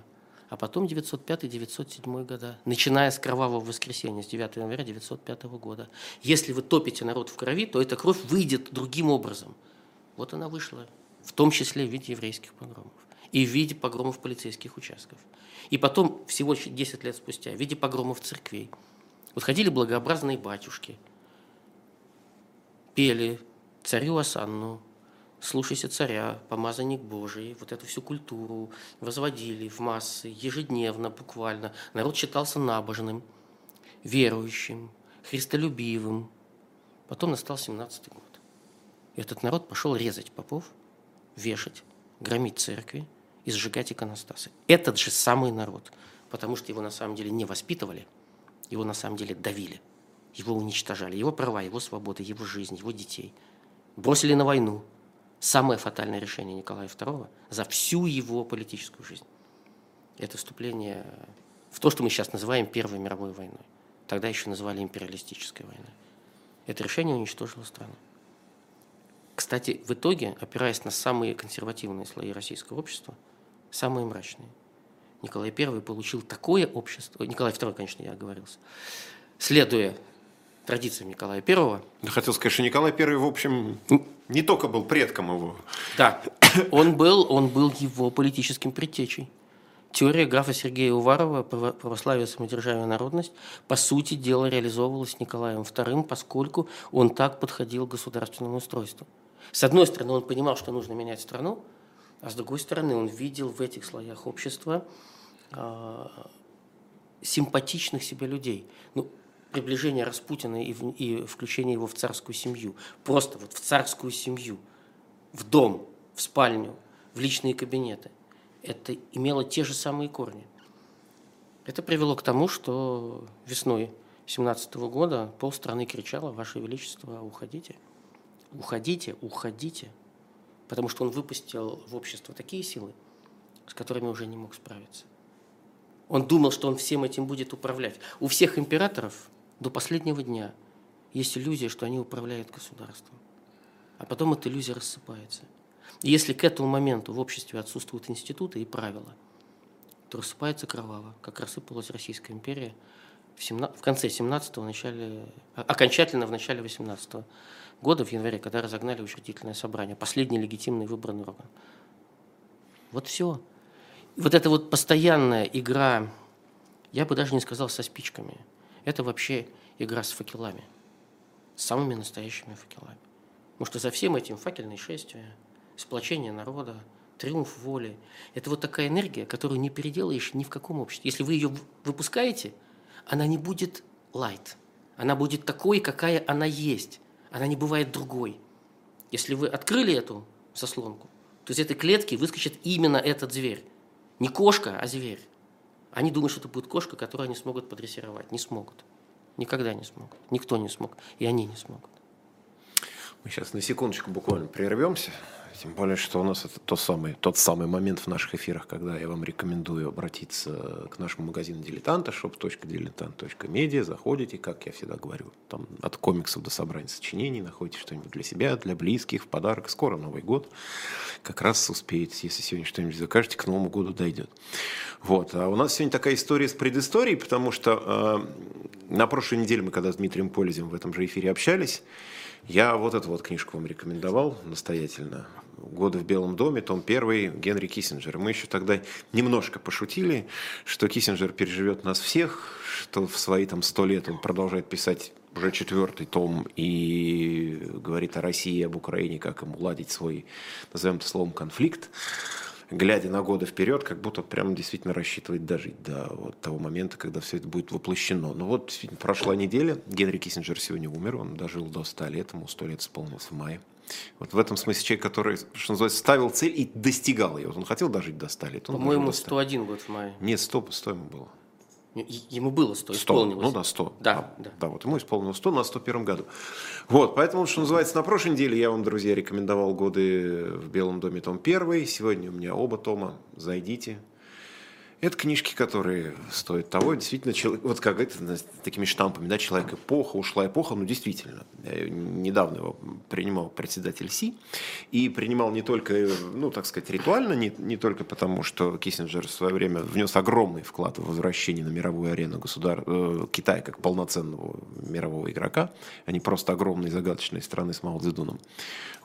S3: а потом 905-907 года, начиная с кровавого воскресенья, с 9 января 905 года. Если вы топите народ в крови, то эта кровь выйдет другим образом. Вот она вышла, в том числе в виде еврейских погромов и в виде погромов полицейских участков. И потом, всего 10 лет спустя, в виде погромов церквей. Вот ходили благообразные батюшки, пели царю Асанну, слушайся царя, помазанник Божий, вот эту всю культуру возводили в массы, ежедневно буквально. Народ считался набожным, верующим, христолюбивым. Потом настал 17-й год. И этот народ пошел резать попов, вешать, громить церкви, и сжигать иконостасы. Этот же самый народ, потому что его на самом деле не воспитывали, его на самом деле давили, его уничтожали, его права, его свободы, его жизнь, его детей. Бросили на войну. Самое фатальное решение Николая II за всю его политическую жизнь. это вступление в то, что мы сейчас называем Первой мировой войной. Тогда еще называли империалистической войной. Это решение уничтожило страну. Кстати, в итоге, опираясь на самые консервативные слои российского общества, самые мрачные, Николай I получил такое общество, Николай II, конечно, я оговорился, следуя традициям Николая I.
S2: Я хотел сказать, что Николай I, в общем, не только был предком его.
S3: Да, он был, он был его политическим предтечей. Теория графа Сергея Уварова «Православие, самодержавие, народность» по сути дела реализовывалась Николаем II, поскольку он так подходил к государственному устройству. С одной стороны, он понимал, что нужно менять страну, а с другой стороны, он видел в этих слоях общества э, симпатичных себе людей. Ну, приближение Распутина и, в, и включение его в царскую семью. Просто вот в царскую семью, в дом, в спальню, в личные кабинеты. Это имело те же самые корни. Это привело к тому, что весной 17 года полстраны кричало «Ваше Величество, уходите, уходите, уходите», потому что он выпустил в общество такие силы, с которыми уже не мог справиться. Он думал, что он всем этим будет управлять. У всех императоров до последнего дня есть иллюзия, что они управляют государством. А потом эта иллюзия рассыпается. И если к этому моменту в обществе отсутствуют институты и правила, то рассыпается кроваво, как рассыпалась Российская империя в, 17, в конце 17-го, начале, окончательно в начале 18 -го года, в январе, когда разогнали учредительное собрание, последний легитимный выбранный орган. Вот все. Вот эта вот постоянная игра, я бы даже не сказал со спичками – это вообще игра с факелами, с самыми настоящими факелами. Потому что за всем этим факельное шествие, сплочение народа, триумф воли – это вот такая энергия, которую не переделаешь ни в каком обществе. Если вы ее выпускаете, она не будет light, она будет такой, какая она есть, она не бывает другой. Если вы открыли эту заслонку, то из этой клетки выскочит именно этот зверь. Не кошка, а зверь. Они думают, что это будет кошка, которую они смогут подрессировать. Не смогут. Никогда не смогут. Никто не смог. И они не смогут.
S2: Мы сейчас на секундочку буквально прервемся. Тем более, что у нас это тот самый, тот самый момент в наших эфирах, когда я вам рекомендую обратиться к нашему магазину дилетанта, shop.diletant.media. Заходите, как я всегда говорю, там от комиксов до собрания сочинений, находите что-нибудь для себя, для близких, в подарок. Скоро Новый год. Как раз успеете, если сегодня что-нибудь закажете, к Новому году дойдет. Вот. А у нас сегодня такая история с предысторией, потому что э, на прошлой неделе мы, когда с Дмитрием Полезем в этом же эфире общались, я вот эту вот книжку вам рекомендовал настоятельно. «Годы в Белом доме», том первый, Генри Киссинджер. Мы еще тогда немножко пошутили, что Киссинджер переживет нас всех, что в свои там сто лет он продолжает писать уже четвертый том и говорит о России, об Украине, как им уладить свой, назовем это словом, конфликт глядя на годы вперед, как будто прям действительно рассчитывает дожить до вот того момента, когда все это будет воплощено. Но вот прошла неделя, Генри Киссинджер сегодня умер, он дожил до 100 лет, ему 100 лет исполнилось в мае. Вот в этом смысле человек, который, что называется, ставил цель и достигал ее. Вот он хотел дожить до 100 лет.
S3: По-моему, 101 год в мае.
S2: Нет, 100, 100 ему было.
S3: Ему было 100,
S2: 100 исполнилось. Ну да, 100. Да, а, да. да, вот ему исполнилось 100 на 101 году. Вот, поэтому, что называется, на прошлой неделе я вам, друзья, рекомендовал годы в Белом доме том 1. Сегодня у меня оба тома. Зайдите, это книжки, которые стоят того. Действительно, человек, вот как это, такими штампами, да, человек эпоха, ушла эпоха, ну, действительно. Я недавно его принимал председатель Си, и принимал не только, ну, так сказать, ритуально, не, не только потому, что Киссинджер в свое время внес огромный вклад в возвращение на мировую арену государ... э, Китая как полноценного мирового игрока, а не просто огромной загадочной страны с Мао Цзэдуном.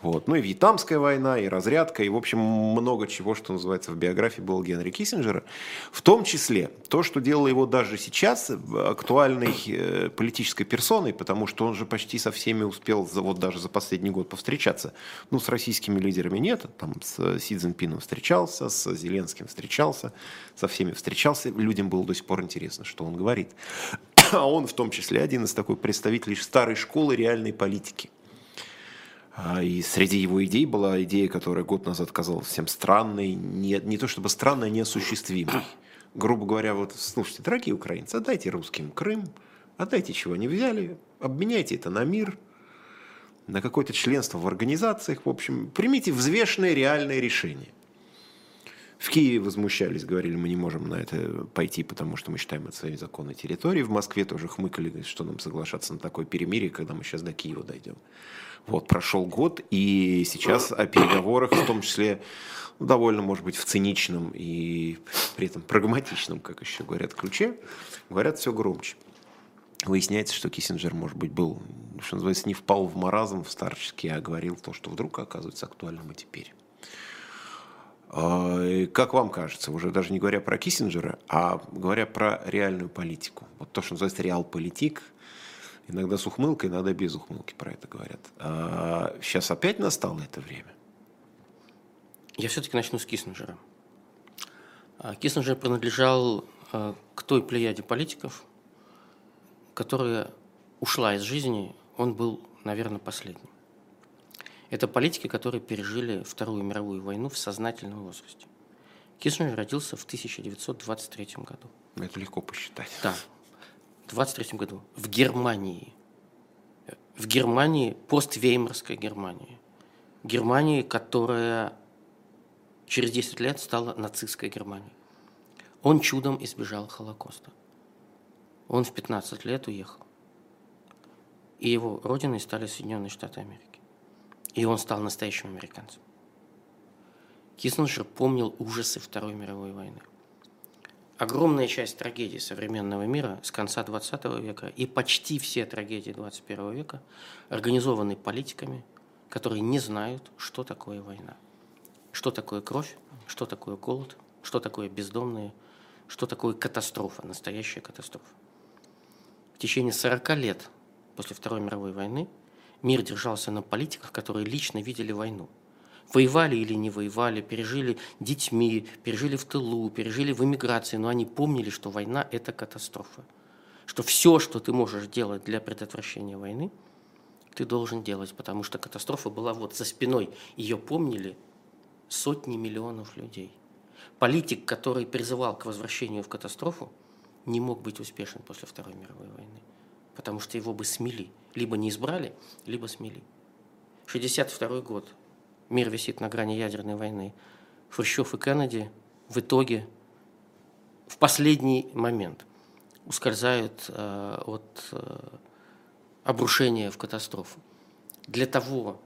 S2: Вот. Ну и Вьетнамская война, и разрядка, и, в общем, много чего, что называется, в биографии было Генри Киссинджера. В том числе то, что делало его даже сейчас актуальной э, политической персоной, потому что он же почти со всеми успел за, вот даже за последний год повстречаться. Ну, с российскими лидерами нет, там с Си Цзиньпином встречался, с Зеленским встречался, со всеми встречался. Людям было до сих пор интересно, что он говорит. *clears throat* А он в том числе один из такой представителей старой школы реальной политики. А, и среди его идей была идея, которая год назад казалась всем странной, не, не то чтобы странной, а неосуществимой. *clears throat* Грубо говоря, вот, слушайте, дорогие украинцы, отдайте русским Крым, отдайте, чего они взяли, обменяйте это на мир, на какое-то членство в организациях, в общем, примите взвешенное реальное решение. В Киеве возмущались, говорили, мы не можем на это пойти, потому что мы считаем это своей законной территорией. В Москве тоже хмыкали, что нам соглашаться на такое перемирие, когда мы сейчас до Киева дойдем. Вот, прошел год, и сейчас о переговорах, в том числе ну, довольно, может быть, в циничном и при этом прагматичном, как еще говорят, ключе, говорят все громче. Выясняется, что Киссинджер, может быть, был, что называется, не впал в маразм в старческий, а говорил то, что вдруг оказывается актуальным и теперь. А, как вам кажется, уже даже не говоря про Киссинджера, а говоря про реальную политику, вот то, что называется реал-политик, иногда с ухмылкой, иногда без ухмылки про это говорят. А сейчас опять настало это время?
S3: Я все-таки начну с Киссинджера. А, Киссинджер принадлежал к той плеяде политиков, которая ушла из жизни, он был, наверное, последним. Это политики, которые пережили Вторую мировую войну в сознательном возрасте. Киссинджер родился в 1923 году.
S2: Это легко посчитать.
S3: Да, в 23 году в Германии. В Германии, поствеймарской Германии. Германии, которая через 10 лет стала нацистской Германией. Он чудом избежал Холокоста. Он в 15 лет уехал. И его родиной стали Соединенные Штаты Америки. И он стал настоящим американцем. Киссинджер помнил ужасы Второй мировой войны. Огромная часть трагедий современного мира с конца XX века и почти все трагедии XXI века организованы политиками, которые не знают, что такое война, что такое кровь, что такое голод, что такое бездомные, что такое катастрофа, настоящая катастрофа. В течение 40 лет после Второй мировой войны мир держался на политиках, которые лично видели войну. Воевали или не воевали, пережили детьми, пережили в тылу, пережили в эмиграции, но они помнили, что война – это катастрофа. Что все, что ты можешь делать для предотвращения войны, ты должен делать, потому что катастрофа была вот за спиной. Ее помнили сотни миллионов людей. Политик, который призывал к возвращению в катастрофу, не мог быть успешен после Второй мировой войны, потому что его бы смели. Либо не избрали, либо смели. 62 год. Мир висит на грани ядерной войны. Хрущев и Кеннеди в итоге в последний момент ускользают э, от э, обрушения в катастрофу. Для того,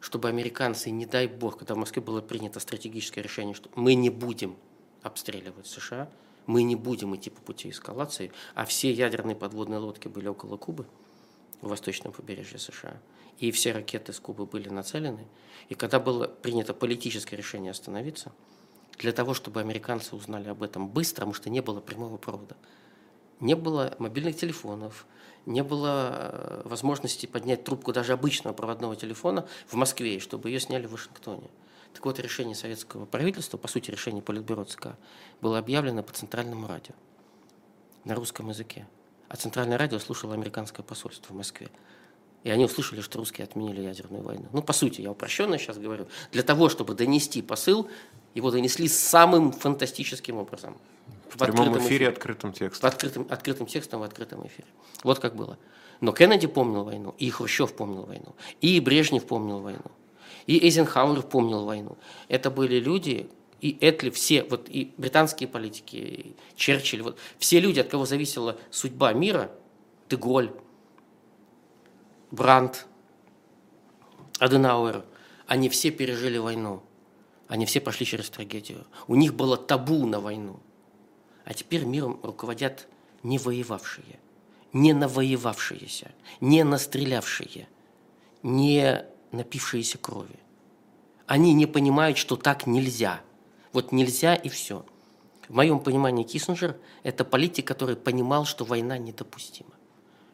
S3: чтобы американцы, не дай бог, когда в Москве было принято стратегическое решение, что мы не будем обстреливать США – мы не будем идти по пути эскалации, а все ядерные подводные лодки были около Кубы, в восточном побережье США, и все ракеты с Кубы были нацелены. И когда было принято политическое решение остановиться, для того, чтобы американцы узнали об этом быстро, потому что не было прямого провода, не было мобильных телефонов, не было э, возможности поднять трубку даже обычного проводного телефона в Москве, чтобы ее сняли в Вашингтоне. Так вот, решение советского правительства, по сути, решение Политбюро ЦК, было объявлено по центральному радио на русском языке. А центральное радио слушало американское посольство в Москве. И они услышали, что русские отменили ядерную войну. Ну, по сути, я упрощенно сейчас говорю. Для того, чтобы донести посыл, его донесли самым фантастическим образом.
S2: В, в прямом эфире, эфире, открытым текстом.
S3: Открытым, открытым текстом в открытом эфире. Вот как было. Но Кеннеди помнил войну, и Хрущев помнил войну, и Брежнев помнил войну. И Эйзенхауэр помнил войну. Это были люди, и Этли, все, вот и британские политики, и Черчилль, вот, все люди, от кого зависела судьба мира, Деголь, Брандт, Аденауэр, они все пережили войну. Они все прошли через трагедию. У них было табу на войну. А теперь миром руководят не воевавшие, не навоевавшиеся, не настрелявшие, не напившиеся крови. Они не понимают, что так нельзя. Вот нельзя и все. В моем понимании Киссинджер – это политик, который понимал, что война недопустима.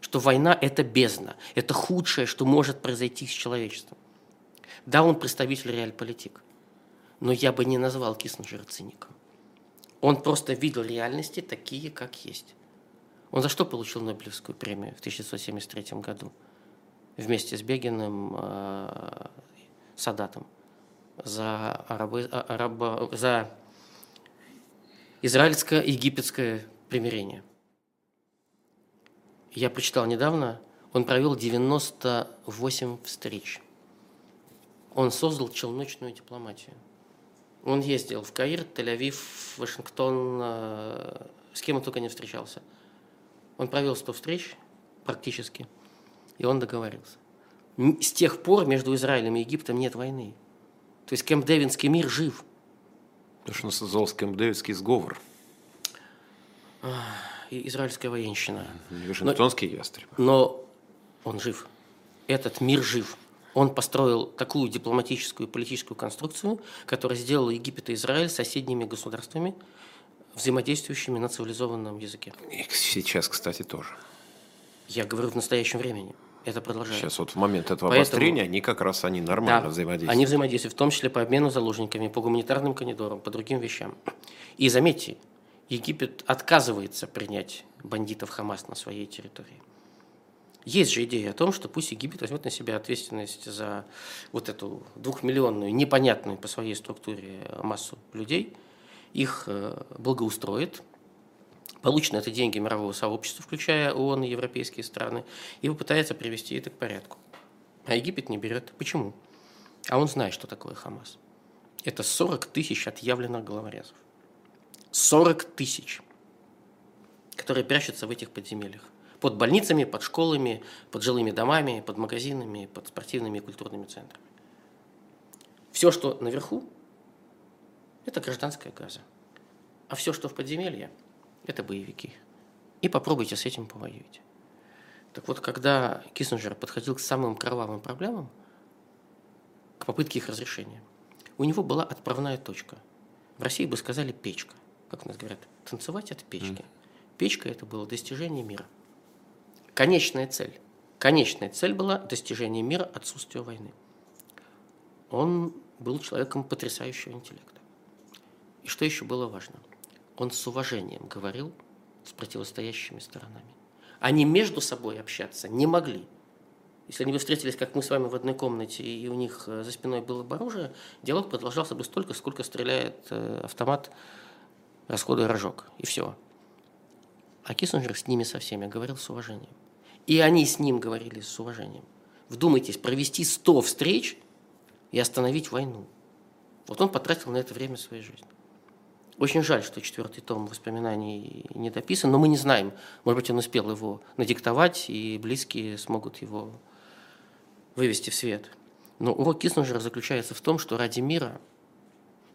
S3: Что война – это бездна, это худшее, что может произойти с человечеством. Да, он представитель реальполитик, но я бы не назвал Киссинджера циником. Он просто видел реальности такие, как есть. Он за что получил Нобелевскую премию в 1973 году? Вместе с Бегиным, э, Садатом за, арабы, а, арабо, за израильско-египетское примирение. Я прочитал недавно, он провел 98 встреч. Он создал челночную дипломатию. Он ездил в Каир, Тель-Авив, Вашингтон, э, с кем он только не встречался. Он провел 100 встреч практически, и он договорился. С тех пор между Израилем и Египтом нет войны. То есть Кэмп-Дэвидский мир жив.
S2: То, что назывался Кэмп-Дэвидский сговор.
S3: И израильская военщина.
S2: Вашингтонский ястреб.
S3: Но он жив. Этот мир жив. Он построил такую дипломатическую и политическую конструкцию, которая сделала Египет и Израиль соседними государствами, взаимодействующими на цивилизованном языке.
S2: И сейчас, кстати, тоже.
S3: Я говорю в настоящем времени. Это продолжается.
S2: Сейчас вот в момент этого
S3: Поэтому-
S2: обострения они как раз они нормально
S3: Да,
S2: взаимодействуют.
S3: Они взаимодействуют, в том числе по обмену заложниками, по гуманитарным коридорам, по другим вещам. И заметьте, Египет отказывается принять бандитов Хамас на своей территории. Есть же идея о том, что пусть Египет возьмет на себя ответственность за вот эту двухмиллионную, непонятную по своей структуре массу людей, их э, благоустроит, получит на это деньги мирового сообщества, включая ООН и европейские страны, и попытается привести это к порядку. А Египет не берет. Почему? А он знает, что такое Хамас. Это 40 тысяч отъявленных головорезов. 40 тысяч, которые прячутся в этих подземельях. Под больницами, под школами, под жилыми домами, под магазинами, под спортивными и культурными центрами. Все, что наверху, это гражданская газа. А все, что в подземелье, это боевики. И попробуйте с этим повоюйте. Так вот, когда Киссинджер подходил к самым кровавым проблемам, к попытке их разрешения, у него была отправная точка. В России бы сказали печка. Как у нас говорят, танцевать от печки. Печка – это было достижение мира. Конечная цель. Конечная цель была достижение мира, отсутствие войны. Он был человеком потрясающего интеллекта. И что еще было важно? Он с уважением говорил с противостоящими сторонами. Они между собой общаться не могли. Если они бы встретились, как мы с вами в одной комнате, и у них э, за спиной было бы оружие, диалог продолжался бы столько, сколько стреляет э, автомат, расходуя рожок, и все. А Киссинджер с ними со всеми говорил с уважением. И они с ним говорили с уважением. Вдумайтесь, провести 100 встреч и остановить войну. Вот он потратил на это время своей жизни. Очень жаль, что четвертый том воспоминаний не дописан, но мы не знаем. Может быть, он успел его надиктовать, и близкие смогут его вывести в свет. Но урок Киссинджера заключается в том, что ради мира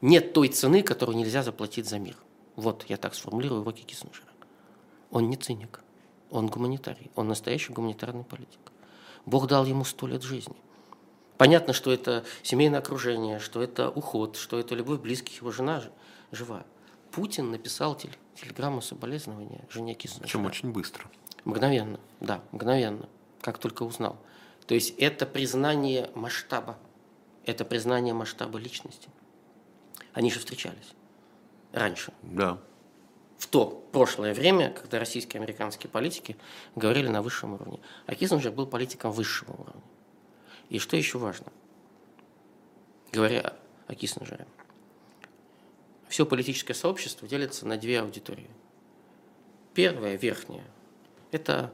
S3: нет той цены, которую нельзя заплатить за мир. Вот я так сформулирую уроки Киссинджера. Он не циник, он гуманитарий, он настоящий гуманитарный политик. Бог дал ему сто лет жизни. Понятно, что это семейное окружение, что это уход, что это любовь близких, его жена жива. Путин написал теле- телеграмму соболезнования жене Киссинджера.
S2: Причем очень быстро.
S3: Мгновенно, да, мгновенно, как только узнал. То есть это признание масштаба, это признание масштаба личности. Они же встречались раньше,
S2: Да.
S3: в то прошлое время, когда российские и американские политики говорили на высшем уровне. А Киссинджер был политиком высшего уровня. И что еще важно, говоря о Киссинджере, все политическое сообщество делится на две аудитории. Первая, верхняя, это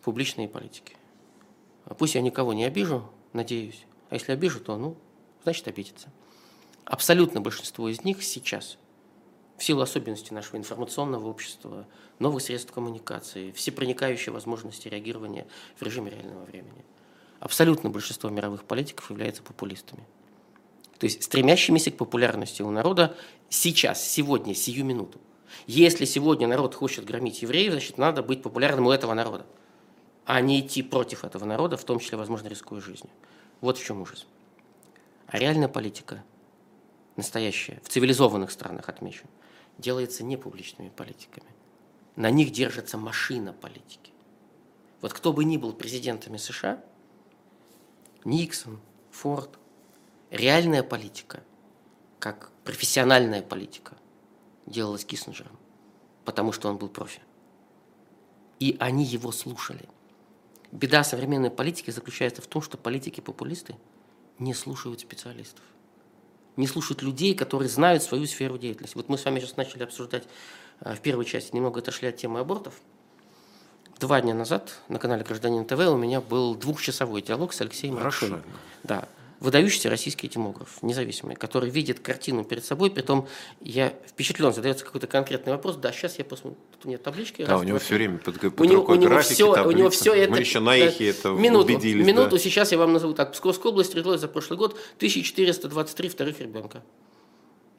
S3: публичные политики. А Пусть я никого не обижу, надеюсь, а если обижу, то, ну, значит, обидится. Абсолютно большинство из них сейчас, в силу особенностей нашего информационного общества, новых средств коммуникации, всепроникающей возможности реагирования в режиме реального времени, абсолютно большинство мировых политиков являются популистами. То есть стремящимися к популярности у народа сейчас, сегодня, сию минуту. Если сегодня народ хочет громить евреев, значит, надо быть популярным у этого народа, а не идти против этого народа, в том числе, возможно, рискуя жизнью. Вот в чем ужас. А реальная политика, настоящая, в цивилизованных странах, отмечу, делается не публичными политиками. На них держится машина политики. Вот кто бы ни был президентами США, Никсон, Форд, реальная политика, как профессиональная политика, делалась Киссинджером, потому что он был профи. И они его слушали. Беда современной политики заключается в том, что политики-популисты не слушают специалистов. Не слушают людей, которые знают свою сферу деятельности. Вот мы с вами сейчас начали обсуждать э, в первой части, немного отошли от темы абортов. Два дня назад на канале «Гражданин ТВ» у меня был двухчасовой диалог с Алексеем.
S2: Рошально.
S3: Да. Выдающийся российский демограф, независимый, который видит картину перед собой, при том я впечатлен, задается какой-то конкретный вопрос, да, сейчас я посмотрю, тут у меня таблички.
S2: Да, раз, у него все время под, под
S3: у него, у него графики, все,
S2: таблицы.
S3: у него все это.
S2: Мы еще на эхе это
S3: минуту,
S2: убедились.
S3: Минуту,
S2: да.
S3: сейчас я вам назову так. Псковская область родилась за прошлый год 1423 вторых ребенка.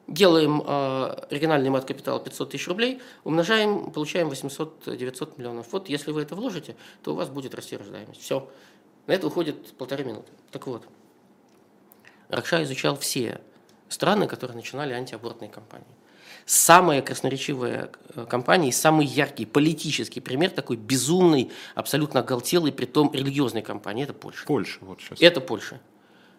S3: Делаем э, региональный мат-капитал 500 тысяч рублей, умножаем, получаем 800-900 миллионов. Вот если вы это вложите, то у вас будет расти рождаемость. Все. На это уходит полторы минуты. Так вот, Ракша изучал все страны, которые начинали антиабортные кампании. Самая красноречивая э, кампания и самый яркий политический пример такой безумной, абсолютно оголтелой, при том религиозной кампании – это Польша.
S2: Польша, вот сейчас.
S3: Это Польша.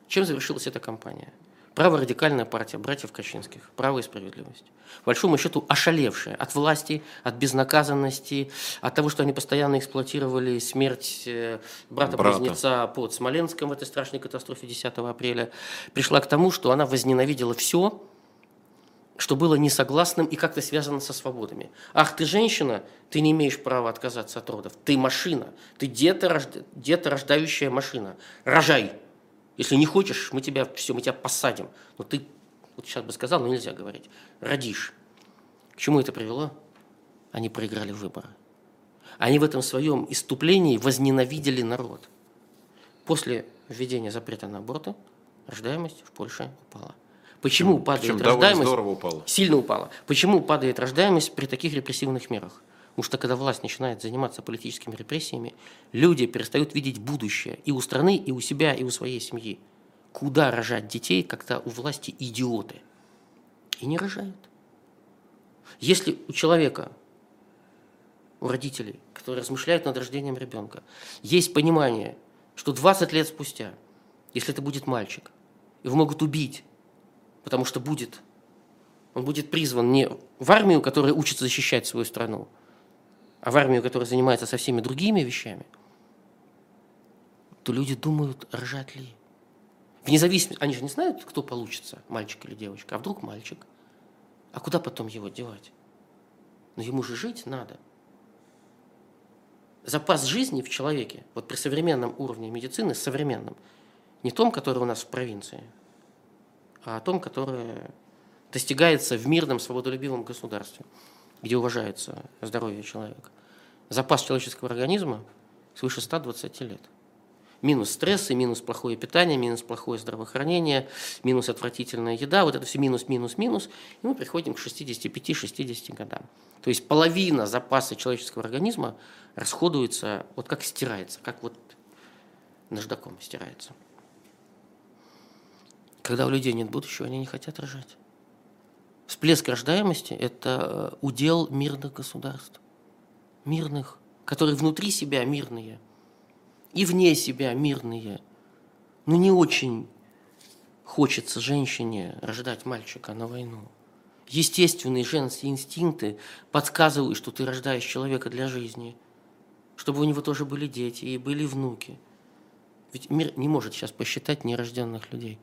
S3: Чем завершилась эта кампания? Праворадикальная партия братьев Качинских, право и справедливость. По большому счету ошалевшая от власти, от безнаказанности, от того, что они постоянно эксплуатировали смерть э, брата-близнеца под Смоленском в этой страшной катастрофе 10 апреля, пришла к тому, что она возненавидела все, что было несогласным и как-то связано со свободами. Ах, ты женщина, ты не имеешь права отказаться от родов. Ты машина, ты деторождающая машина. Рожай! Если не хочешь, мы тебя все, мы тебя посадим. Но ты, вот сейчас бы сказал, но нельзя говорить, родишь. К чему это привело? Они проиграли выборы. Они в этом своем иступлении возненавидели народ. После введения запрета на аборты рождаемость в Польше упала. Почему падает
S2: Причем
S3: рождаемость?
S2: здорово упала.
S3: Сильно упала. Почему падает рождаемость при таких репрессивных мерах? Потому что когда власть начинает заниматься политическими репрессиями, люди перестают видеть будущее и у страны, и у себя, и у своей семьи. Куда рожать детей, когда у власти идиоты? И не рожают. Если у человека, у родителей, которые размышляют над рождением ребенка, есть понимание, что 20 лет спустя, если это будет мальчик, его могут убить, потому что будет, он будет призван не в армию, которая учится защищать свою страну, а в армию, которая занимается со всеми другими вещами, то люди думают, рожать ли. Вне зависимости, они же не знают, кто получится, мальчик или девочка, а вдруг мальчик. А куда потом его девать? Но ему же жить надо. Запас жизни в человеке, вот при современном уровне медицины, современном, не том, который у нас в провинции, а о том, которое достигается в мирном, свободолюбивом государстве, где уважается здоровье человека запас человеческого организма свыше 120 лет. Минус стрессы, минус плохое питание, минус плохое здравоохранение, минус отвратительная еда, вот это все минус, минус, минус, и мы приходим к 65-60 годам. То есть половина запаса человеческого организма расходуется, вот как стирается, как вот наждаком стирается. Когда у людей нет будущего, они не хотят рожать. Всплеск рождаемости – это э, удел мирных государств мирных, которые внутри себя мирные и вне себя мирные. Но не очень хочется женщине рождать мальчика на войну. Естественные женские инстинкты подсказывают, что ты рождаешь человека для жизни, чтобы у него тоже были дети и были внуки. Ведь мир не может сейчас посчитать нерожденных людей.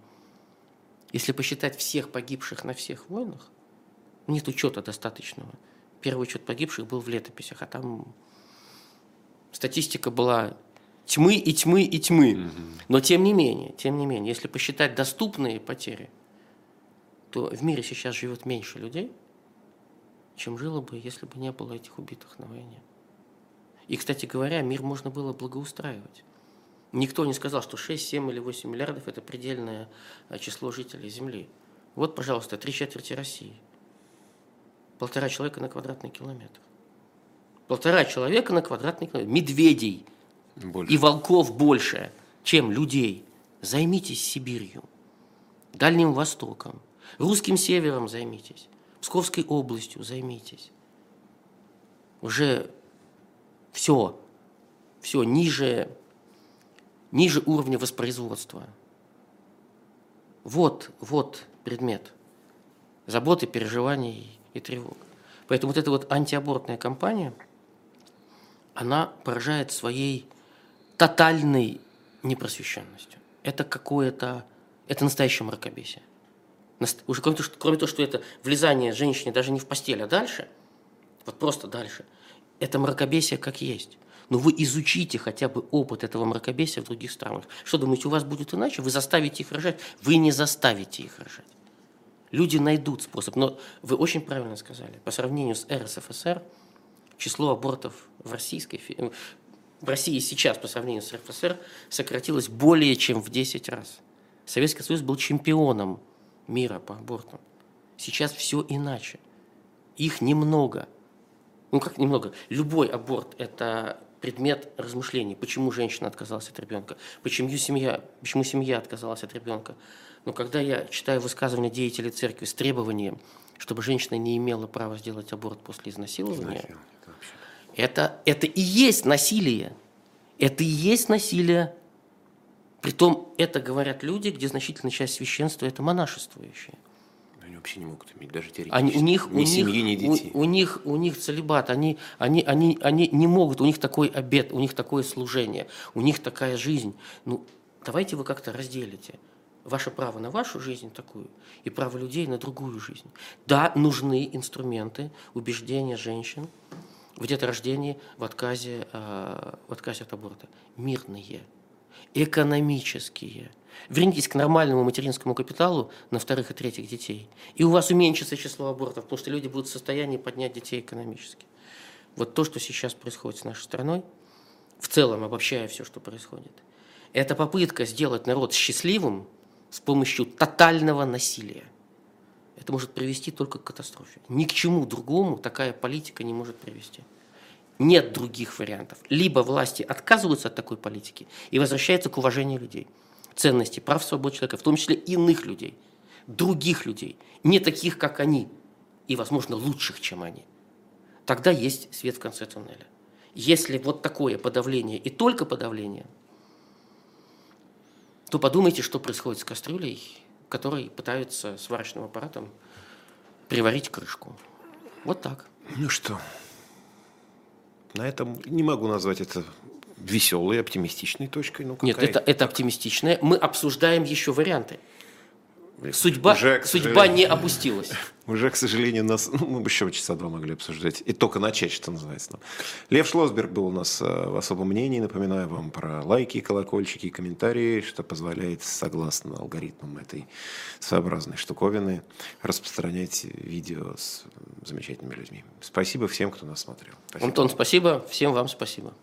S3: Если посчитать всех погибших на всех войнах, нет учета достаточного – первый учет погибших был в летописях, а там статистика была тьмы и тьмы и тьмы. Но тем не менее, тем не менее, если посчитать доступные потери, то в мире сейчас живет меньше людей, чем жило бы, если бы не было этих убитых на войне. И, кстати говоря, мир можно было благоустраивать. Никто не сказал, что 6, 7 или 8 миллиардов – это предельное а, число жителей Земли. Вот, пожалуйста, три четверти России – полтора человека на квадратный километр. Полтора человека на квадратный километр. Медведей больше. и волков больше, чем людей. Займитесь Сибирью, Дальним Востоком, Русским Севером займитесь, Псковской областью займитесь. Уже все, все ниже, ниже уровня воспроизводства. Вот, вот предмет заботы, переживаний и тревог. Поэтому вот эта вот антиабортная кампания, она поражает своей тотальной непросвещенностью. Это какое-то, это настоящее мракобесие. Уже кроме того, что, кроме того, что это влезание женщине даже не в постель, а дальше, вот просто дальше, это мракобесие как есть. Но вы изучите хотя бы опыт этого мракобесия в других странах. Что думаете, у вас будет иначе? Вы заставите их рожать? Вы не заставите их рожать. Люди найдут способ. Но вы очень правильно сказали. По сравнению с РСФСР, число абортов в российской в России сейчас по сравнению с РФСР сократилось более чем в 10 раз. Советский Союз был чемпионом мира по абортам. Сейчас все иначе. Их немного. Ну как немного? Любой аборт – это предмет размышлений. Почему женщина отказалась от ребенка? Почему семья, почему семья отказалась от ребенка? Но когда я читаю высказывания деятелей церкви с требованием, чтобы женщина не имела права сделать аборт после изнасилования, это, это и есть насилие. Это и есть насилие. Притом это говорят люди, где значительная часть священства – это монашествующие.
S2: Они вообще не могут иметь даже теоретически
S3: они, у них,
S2: ни
S3: у
S2: семьи,
S3: них,
S2: ни детей.
S3: У, у, них, у них целебат, они, они, они, они не могут, у них такой обед, у них такое служение, у них такая жизнь. Ну, давайте вы как-то разделите ваше право на вашу жизнь такую и право людей на другую жизнь. Да, нужны инструменты убеждения женщин в деторождении, в отказе, э, в отказе от аборта. Мирные, экономические. Вернитесь к нормальному материнскому капиталу на вторых и третьих детей, и у вас уменьшится число абортов, потому что люди будут в состоянии поднять детей экономически. Вот то, что сейчас происходит с нашей страной, в целом обобщая все, что происходит, это попытка сделать народ счастливым с помощью тотального насилия. Это может привести только к катастрофе. Ни к чему другому такая политика не может привести. Нет других вариантов. Либо власти отказываются от такой политики и возвращаются к уважению людей, ценностей, прав свобод человека, в том числе иных людей, других людей, не таких, как они, и, возможно, лучших, чем они. Тогда есть свет в конце туннеля. Если вот такое подавление и только подавление, то подумайте, что происходит с кастрюлей, которой пытаются сварочным аппаратом приварить крышку. Вот так.
S2: Ну что, на этом не могу назвать это веселой, оптимистичной точкой. Ну,
S3: Нет, это, это оптимистичное. Мы обсуждаем еще варианты. Судьба,
S2: Уже,
S3: судьба не опустилась. *laughs*
S2: Уже, к сожалению, нас, ну, *laughs* мы бы еще часа два могли обсуждать. И только начать, что называется. Лев Шлосберг был у нас э, в особом мнении. Напоминаю вам про лайки, колокольчики и комментарии, что позволяет, согласно алгоритмам этой своеобразной штуковины, распространять видео с замечательными людьми. Спасибо всем, кто нас смотрел.
S3: Спасибо. Антон, спасибо. Всем вам спасибо.